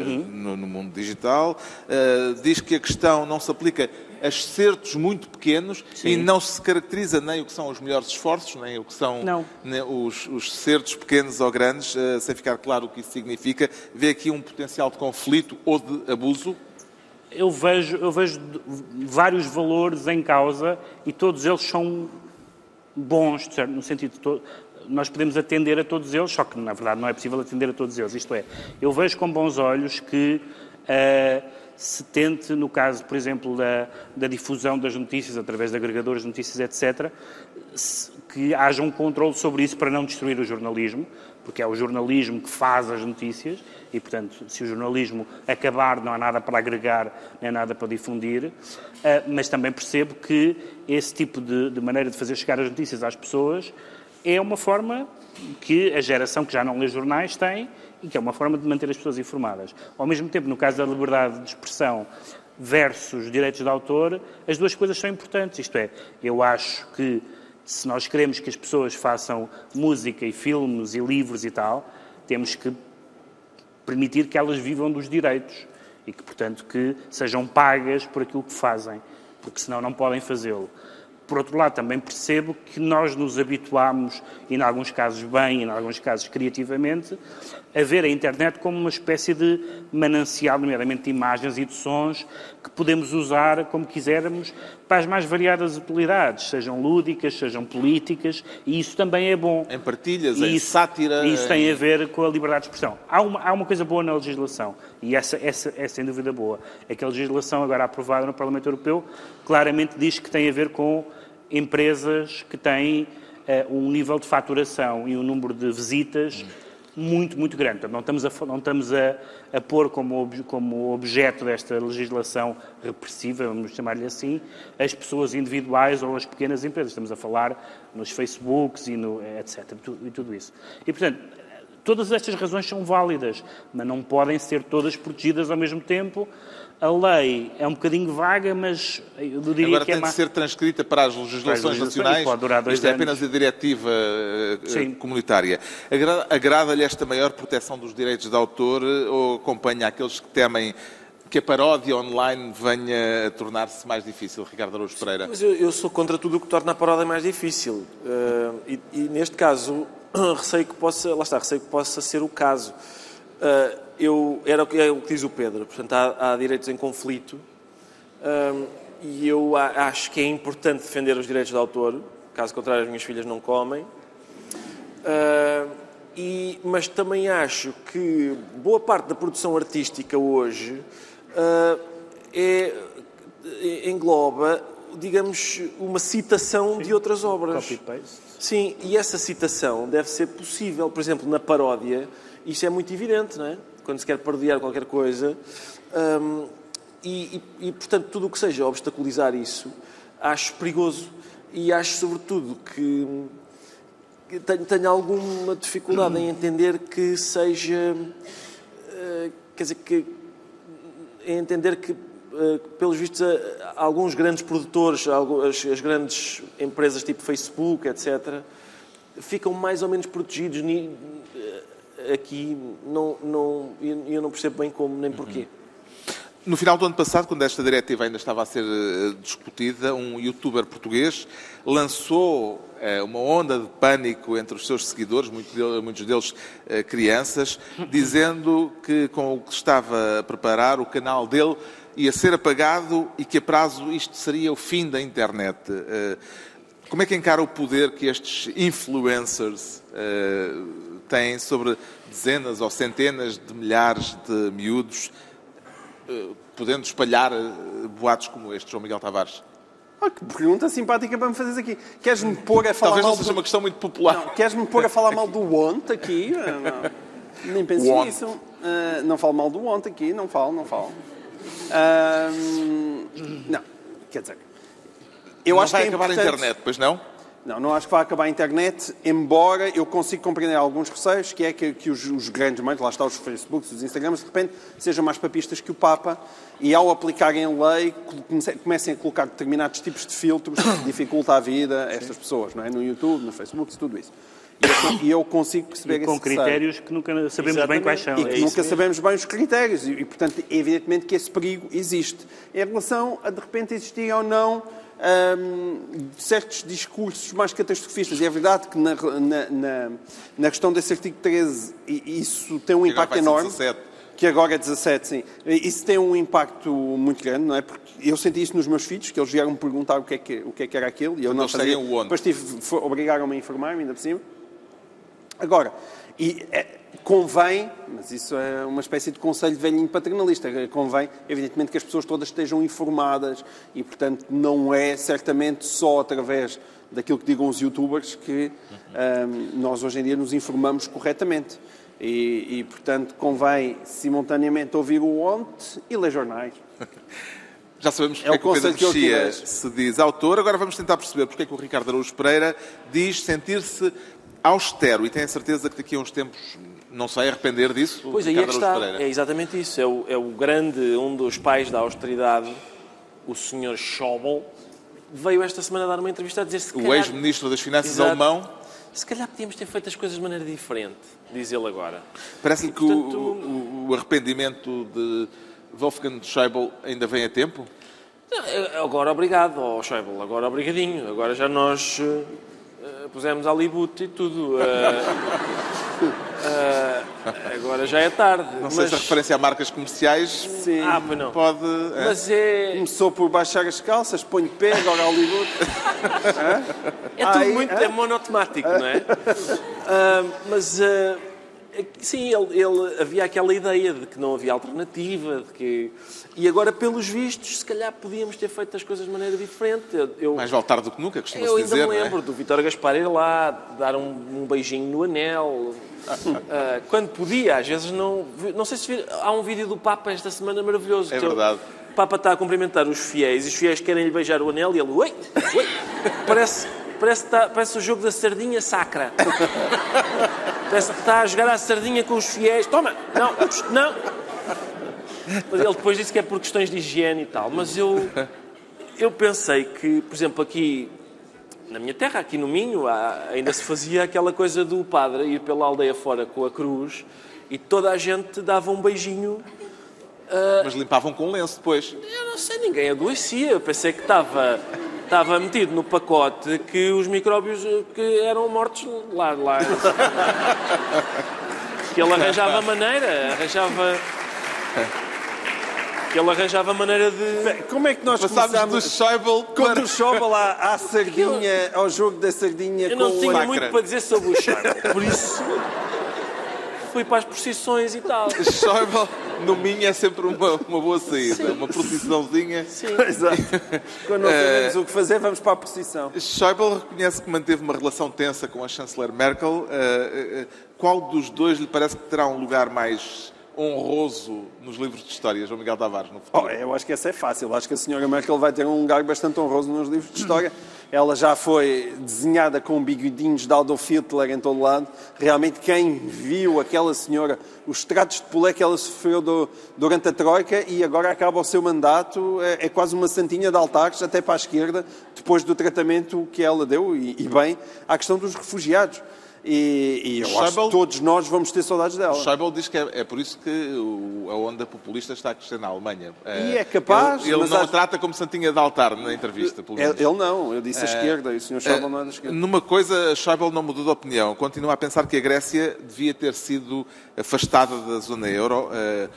uhum. no, no, mundo digital. diz que a questão não se aplica a excertos muito pequenos Sim. e não se caracteriza nem o que são os melhores esforços, nem o que são os, os certos pequenos ou grandes, sem ficar claro o que isso significa. Vê aqui um potencial de conflito ou de abuso? Eu vejo, eu vejo vários valores em causa e todos eles são bons, no sentido de todo, nós podemos atender a todos eles, só que na verdade não é possível atender a todos eles. Isto é, eu vejo com bons olhos que uh, se tente, no caso, por exemplo, da, da, difusão das notícias através de agregadores de notícias, etc., se, que haja um controle sobre isso para não destruir o jornalismo, porque é o jornalismo que faz as notícias e, portanto, se o jornalismo acabar, não há nada para agregar, nem nada para difundir. Uh, mas também percebo que esse tipo de, de maneira de fazer chegar as notícias às pessoas é uma forma que a geração que já não lê jornais tem e que é uma forma de manter as pessoas informadas. Ao mesmo tempo, no caso da liberdade de expressão versus direitos de autor, as duas coisas são importantes. Isto é, eu acho que se nós queremos que as pessoas façam música e filmes e livros e tal, temos que permitir que elas vivam dos direitos e que, portanto, que sejam pagas por aquilo que fazem, porque senão não podem fazê-lo. Por outro lado, também percebo que nós nos habituamos, e em alguns casos bem, e em alguns casos criativamente, a ver a internet como uma espécie de manancial, nomeadamente de imagens e de sons, que podemos usar como quisermos para as mais variadas utilidades, sejam lúdicas, sejam políticas, e isso também é bom. Em partilhas, e em isso, sátira. E isso tem a ver com a liberdade de expressão. Há uma, há uma coisa boa na legislação, e essa, essa é sem dúvida boa. É que a legislação agora aprovada no Parlamento Europeu claramente diz que tem a ver com empresas que têm uh, um nível de faturação e um número de visitas muito, muito grande. Portanto, não estamos a, não estamos a, a pôr como, como objeto desta legislação repressiva, vamos chamar-lhe assim, as pessoas individuais ou as pequenas empresas. Estamos a falar nos Facebooks e no etc. e tudo isso. E, portanto, todas estas razões são válidas, mas não podem ser todas protegidas ao mesmo tempo a lei é um bocadinho vaga, mas eu diria Agora que é tem de ser transcrita para as legislações nacionais. Pode durar dois Isto é anos. apenas a diretiva eh, Sim. comunitária. Agra- Agrada-lhe esta maior proteção dos direitos de autor eh, ou acompanha aqueles que temem que a paródia online venha a tornar-se mais difícil, Ricardo Araújo Pereira? Mas eu, eu sou contra tudo o que torna a paródia mais difícil. Uh, e, e, neste caso, receio que possa, lá está, receio que possa ser o caso. Uh, eu, era o que, é o que diz o Pedro, portanto, há, há direitos em conflito um, e eu a, acho que é importante defender os direitos de autor, caso contrário as minhas filhas não comem, Ah, e, mas também acho que boa parte da produção artística hoje ah, é, é- engloba, digamos, uma citação de outras obras. Copy-paste. Sim, e essa citação deve ser possível. Por exemplo, na paródia, isso é muito evidente, não é? Quando se quer parodiar qualquer coisa. hum, e, e- e, portanto, tudo o que seja obstaculizar isso, acho perigoso. E acho, sobretudo, que, tenho, tenho alguma dificuldade em entender que seja. eh, quer dizer, que em entender que, eh, pelos vistos, eh, alguns grandes produtores, as, grandes empresas tipo Facebook, etc., ficam mais ou menos protegidos aqui. Não, não, eu não percebo bem como nem porquê. No final do ano passado, quando esta diretiva ainda estava a ser eh, discutida, um youtuber português lançou eh, uma onda de pânico entre os seus seguidores, muitos deles eh, crianças, dizendo que com o que estava a preparar, o canal dele ia ser apagado e que a prazo isto seria o fim da internet. Como é que encara o poder que estes influencers têm sobre dezenas ou centenas de milhares de miúdos eh, podendo espalhar eh, boatos como este, João Miguel Tavares? Ah, que pergunta simpática para me fazeres aqui. Queres-me pôr a falar Talvez não mal seja do... uma questão muito popular. Não, queres-me pôr a falar mal do Want aqui? Ah, Não. Nem penso Want. nisso. Ah, não falo mal do Want aqui, não falo, não falo. Ah, não, quer dizer... Eu não acho vai que é acabar a internet, pois não? Não, não acho que vai acabar a internet, embora eu consiga compreender alguns receios, que é que, que os, os grandes meios, lá está os Facebooks, os Instagrams, de repente sejam mais papistas que o Papa e ao aplicarem lei comece- comecem a colocar determinados tipos de filtros que dificulta a vida a estas pessoas, não é? No YouTube, no Facebook, tudo isso. E eu, consigo perceber E com receio. critérios que nunca sabemos bem quais são. E É que isso nunca sabemos bem os critérios. E, portanto, evidentemente que esse perigo existe. Em relação a, de repente, existirem ou não hum, certos discursos mais catastrofistas. E é verdade que na, na, na, na questão desse artigo 13 i- isso tem um impacto enorme. 17. Que agora é 17, sim. Isso tem um impacto muito grande, não é? Porque eu senti isso nos meus filhos, que eles vieram me perguntar o que é que, o que, é que era aquilo. E eu não eles sabia. onde? Depois tive, obrigaram-me a informar-me, ainda por cima. Agora, e, é, convém, mas isso é uma espécie de conselho de velhinho paternalista, eh, convém, evidentemente, que as pessoas todas estejam informadas e, portanto, não é certamente só através daquilo que digam os youtubers que ahm, nós hoje em dia nos informamos corretamente. E, e, portanto, convém simultaneamente ouvir o ONT e ler jornais. Já sabemos porque É o é que o Pedro que Mexia se diz autor. Agora vamos tentar perceber porque é que o Ricardo Araújo Pereira diz sentir-se austero e tem a certeza que daqui a uns tempos não se vai arrepender disso. Pois aí é que está. É exatamente isso. É o, é o grande, um dos pais da austeridade, o Sr. Schäuble, veio esta semana dar uma entrevista a dizer se O calhar- ex-ministro das Finanças Exato. alemão Se calhar podíamos ter feito as coisas de maneira diferente, diz ele agora. parece-lhe que o- portanto- o, o arrependimento de Wolfgang Schäuble ainda vem a tempo. Agora obrigado, ó Schäuble, agora obrigadinho. Agora já nós eh, pusemos ali boot e tudo. Eh, eh, agora já é tarde. Não sei mas, se a referência a marcas comerciais Sim. Ah, pois não. pode. é? Mas é, Começou por baixar as calças, põe pé, agora Hollywood. é tudo Ai, muito é monotemático, não é? Ah, mas que sim, ele, ele- havia aquela ideia de que não havia alternativa, de que e agora pelos vistos, se calhar podíamos ter feito as coisas de maneira diferente. Eu, Mais vale tarde do que nunca, costuma-se Eu ainda dizer. me é? lembro do Vítor Gaspar ir lá, dar um, um beijinho no anel. Ah, quando podia, às vezes não. Não sei se vir, há um vídeo do Papa esta semana maravilhoso. É que ele- verdade. O Papa está a cumprimentar os fiéis e os fiéis querem lhe beijar o anel e ele. Oi, oi. Parece, parece, está- parece o jogo da sardinha sacra. Parece que está a jogar à sardinha com os fiéis. Toma! Não, não! Ele depois disse que é por questões de higiene e tal. Mas eu, eu pensei que, por exemplo, aqui na minha terra, aqui no Minho, ainda se fazia aquela coisa do padre ir pela aldeia fora com a cruz e toda a gente dava um beijinho. Mas limpavam com lenço depois. Eu não sei, ninguém adoecia. Eu pensei que estava, estava metido no pacote que os micróbios eh, que eram mortos lá. lá. Que ele arranjava maneira, arranjava. que ele arranjava maneira de. Como é que nós Passámos do. Schäuble Contra para... o Schäuble à, à sardinha, ao jogo da sardinha Eu com não o tinha muito para dizer sobre o Schäuble. Por isso. Fui para as procissões e tal. Schäuble no Minho é sempre uma, uma boa saída. Uma procissãozinha. Exato. Quando não Eh, sabemos o que fazer, vamos para a posição. Schäuble reconhece que manteve uma relação tensa com a chanceler Merkel. Uh, uh, qual dos dois lhe parece que terá um lugar mais honroso nos livros de história, João Miguel Tavares, no futuro? Oh, eu acho que essa é fácil. Acho que a senhora Merkel vai ter um lugar bastante honroso nos livros de história. Ela já foi desenhada com bigodinhos de Adolf Hitler em todo lado. Realmente, quem viu aquela senhora, os tratos de pulé que ela sofreu do- durante a Troika e agora acaba o seu mandato, é, é quase uma santinha de altares, até para a esquerda, depois do tratamento que ela deu, e, e bem, à questão dos refugiados. E, e eu acho que todos nós vamos ter saudades dela. Schäuble diz que é, é por isso que o- a onda populista está a crescer na Alemanha. E é capaz, Ele, ele não acho- a trata como santinha de altar na entrevista, pelo Ele, menos. ele não, eu disse a esquerda e o senhor Schäuble não é da esquerda. Numa coisa, Schäuble não mudou de opinião. Continua a pensar que a Grécia devia ter sido afastada da zona euro. Eh,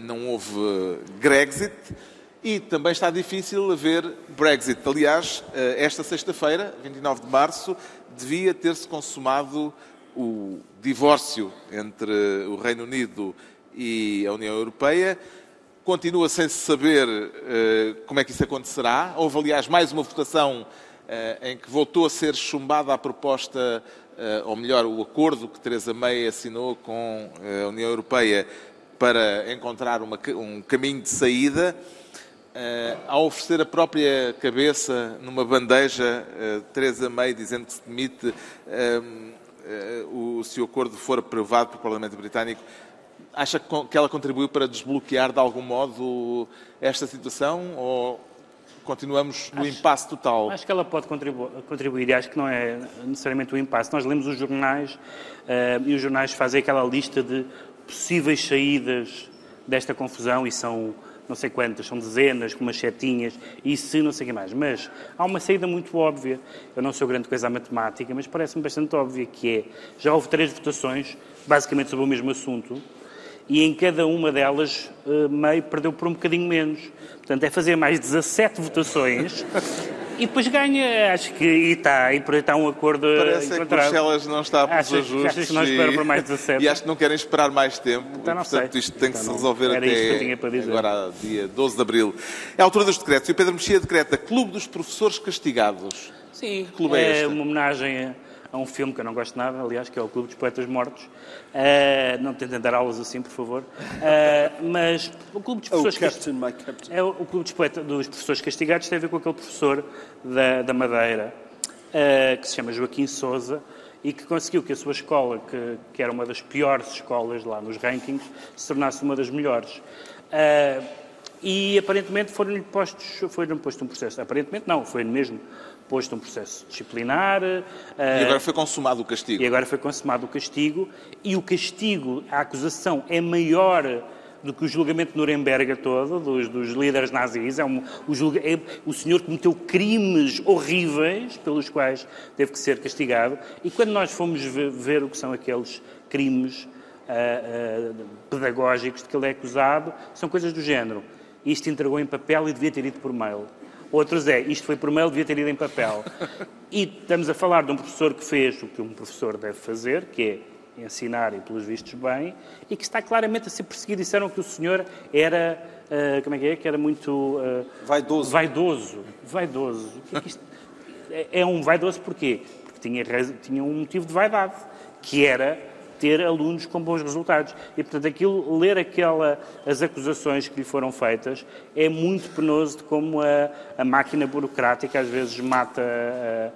Não houve eh, Grexit. E também está difícil haver Brexit. Aliás, eh, esta sexta-feira, 29 de março, devia ter-se consumado o divórcio entre o Reino Unido e a União Europeia. Continua sem se saber eh, como é que isso acontecerá. Houve, aliás, mais uma votação eh, em que voltou a ser chumbada a proposta, ou melhor, o acordo que Theresa May assinou com a União Europeia para encontrar uma um caminho de saída. Eh, ao oferecer a própria cabeça numa bandeja, eh, Theresa May dizendo que se demite eh, o, se o acordo for aprovado pelo Parlamento Britânico, acha que ela contribuiu para desbloquear de algum modo esta situação ou continuamos no impasse total? Acho que ela pode contribu- contribuir e acho que não é necessariamente o impasse. Nós lemos os jornais e os jornais fazem aquela lista de possíveis saídas desta confusão e são não sei quantas, são dezenas, com umas setinhas e se não sei o que mais. Mas há uma saída muito óbvia. Eu não sou grande coisa à matemática, mas parece-me bastante óbvia, que é, já houve três votações, basicamente sobre o mesmo assunto, e em cada uma delas eh, May perdeu por um bocadinho menos. Portanto, é fazer mais 17 votações e depois ganha. Acho que e está, e por aí está um acordo Parece é que. Bruxelas não está pelos Achas- ajustes achas que não espera por mais 17? e acho que não querem esperar mais tempo. Então não Portanto, sei. isto tem que Então se não. resolver Era isto que eu até tinha para dizer. agora, dia 12 de Abril. É a altura dos decretos. E o Pedro Mexia decreta Clube dos Professores Castigados. Sim, Que clube é é este? uma homenagem a, a um filme que eu não gosto nada, aliás, que é o Clube dos Poetas Mortos. Eh, não tentem dar aulas assim, por favor. Eh, mas o Clube dos Oh, Professores Captain, my Captain. É o, o Clube dos, Poeta- dos Professores Castigados tem a ver com aquele professor da, da Madeira, eh, que se chama Joaquim Souza, e que conseguiu que a sua escola, que, que era uma das piores escolas lá nos rankings, se tornasse uma das melhores. Eh, e aparentemente foram-lhe postos, foi-lhe posto um processo. Aparentemente não, foi-lhe mesmo posto um processo disciplinar. eh, E agora foi consumado o castigo. e agora foi consumado o castigo, e o castigo, a acusação é maior do que o julgamento de Nuremberg todo, dos, dos líderes nazis. É um, o, julga- é- o senhor cometeu crimes horríveis pelos quais teve que ser castigado. E quando nós fomos ve- ver o que são aqueles crimes ah, ah, pedagógicos de que ele é acusado, são coisas do género. Isto entregou em papel e devia ter ido por mail. Outros é, isto foi por mail, devia ter ido em papel. E estamos a falar de um professor que fez o que um professor deve fazer, que é ensinar e, pelos vistos, bem, e que está claramente a ser perseguido. Disseram que o senhor era, ah, como é que é, que era muito... ah, Vaidoso. Vaidoso. Vaidoso. O que é que isto- é- É um vaidoso porquê? Porque tinha, tinha um motivo de vaidade, que era ter alunos com bons resultados. E, portanto, aquilo, ler aquela, as acusações que lhe foram feitas é muito penoso de como a, a máquina burocrática às vezes mata ah,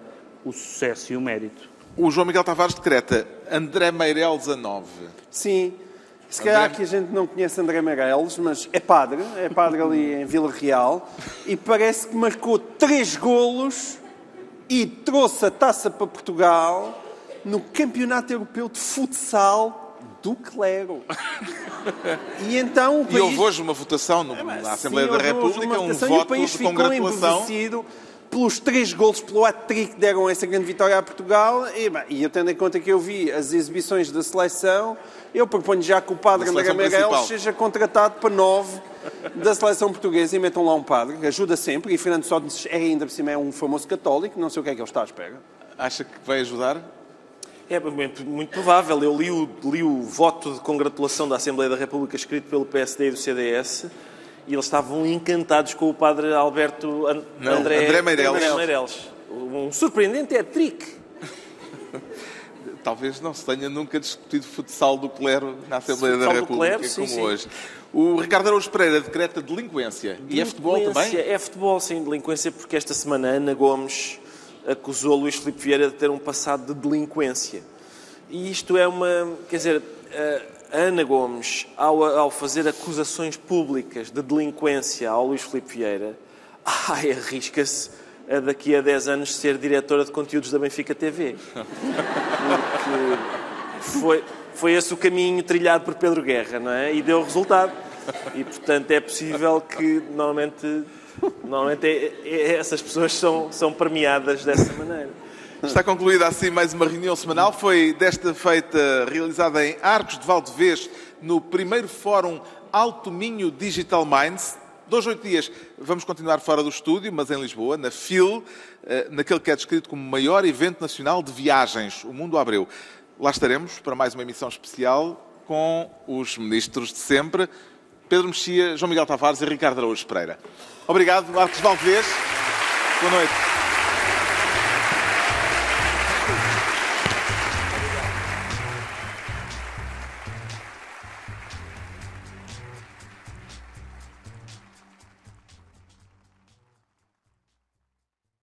o sucesso e o mérito. O João Miguel Tavares decreta André Meireles a 9. Sim. Se calhar que a gente não conhece André Meireles, mas é padre, é padre ali em Vila Real, e parece que marcou três golos e trouxe a taça para Portugal no Campeonato Europeu de Futsal do Clero. E então o E país... houve hoje uma votação no- na Assembleia Sim, da República, um votação e o voto país de ficou congratulação. pelos três golos, pelo hat-trick que deram essa grande vitória a Portugal. E, bem, e eu tendo em conta que eu vi as exibições da seleção, eu proponho já que o padre André principal. seja contratado para nove da seleção portuguesa e metam lá um padre, ajuda sempre. E Fernando Sócrates é ainda por cima é um famoso católico, não sei o que é que ele está à espera. Acha que vai ajudar? É muito, provável. Eu li o, li o voto de congratulação da Assembleia da República escrito pelo PSD e do CDS e eles estavam encantados com o padre Alberto Não, André, André Meireles. Meireles. Um surpreendente é trick. Talvez não se tenha nunca discutido futsal do clero na Assembleia da Futsal do República clero, sim, como sim. hoje. O Ricardo Araújo Pereira decreta delinquência. E é futebol Delinquência. também? É futebol, sim, delinquência, porque esta semana Ana Gomes acusou Luís Filipe Vieira de ter um passado de delinquência. E isto é uma. Quer dizer, Ana Gomes, ao, ao fazer acusações públicas de delinquência ao Luís Filipe Vieira, arrisca-se a daqui a 10 anos ser diretora de conteúdos da Benfica TV. Porque foi, foi esse o caminho trilhado por Pedro Guerra, não é? E deu resultado. E, portanto, é possível que, normalmente, normalmente é- é- essas pessoas são, são premiadas dessa maneira. Está concluída assim mais uma reunião semanal. Foi desta feita realizada em Arcos de Valdevez, no primeiro Fórum Alto Minho Digital Minds. Dois, oito dias vamos continuar fora do estúdio, mas em Lisboa, na FIL, eh, naquele que é descrito como o maior evento nacional de viagens, o Mundo Abreu. Lá estaremos para mais uma emissão especial com os ministros de sempre, Pedro Mexia, João Miguel Tavares e Ricardo Araújo Pereira. Obrigado, Arcos de Valdevez. Boa noite.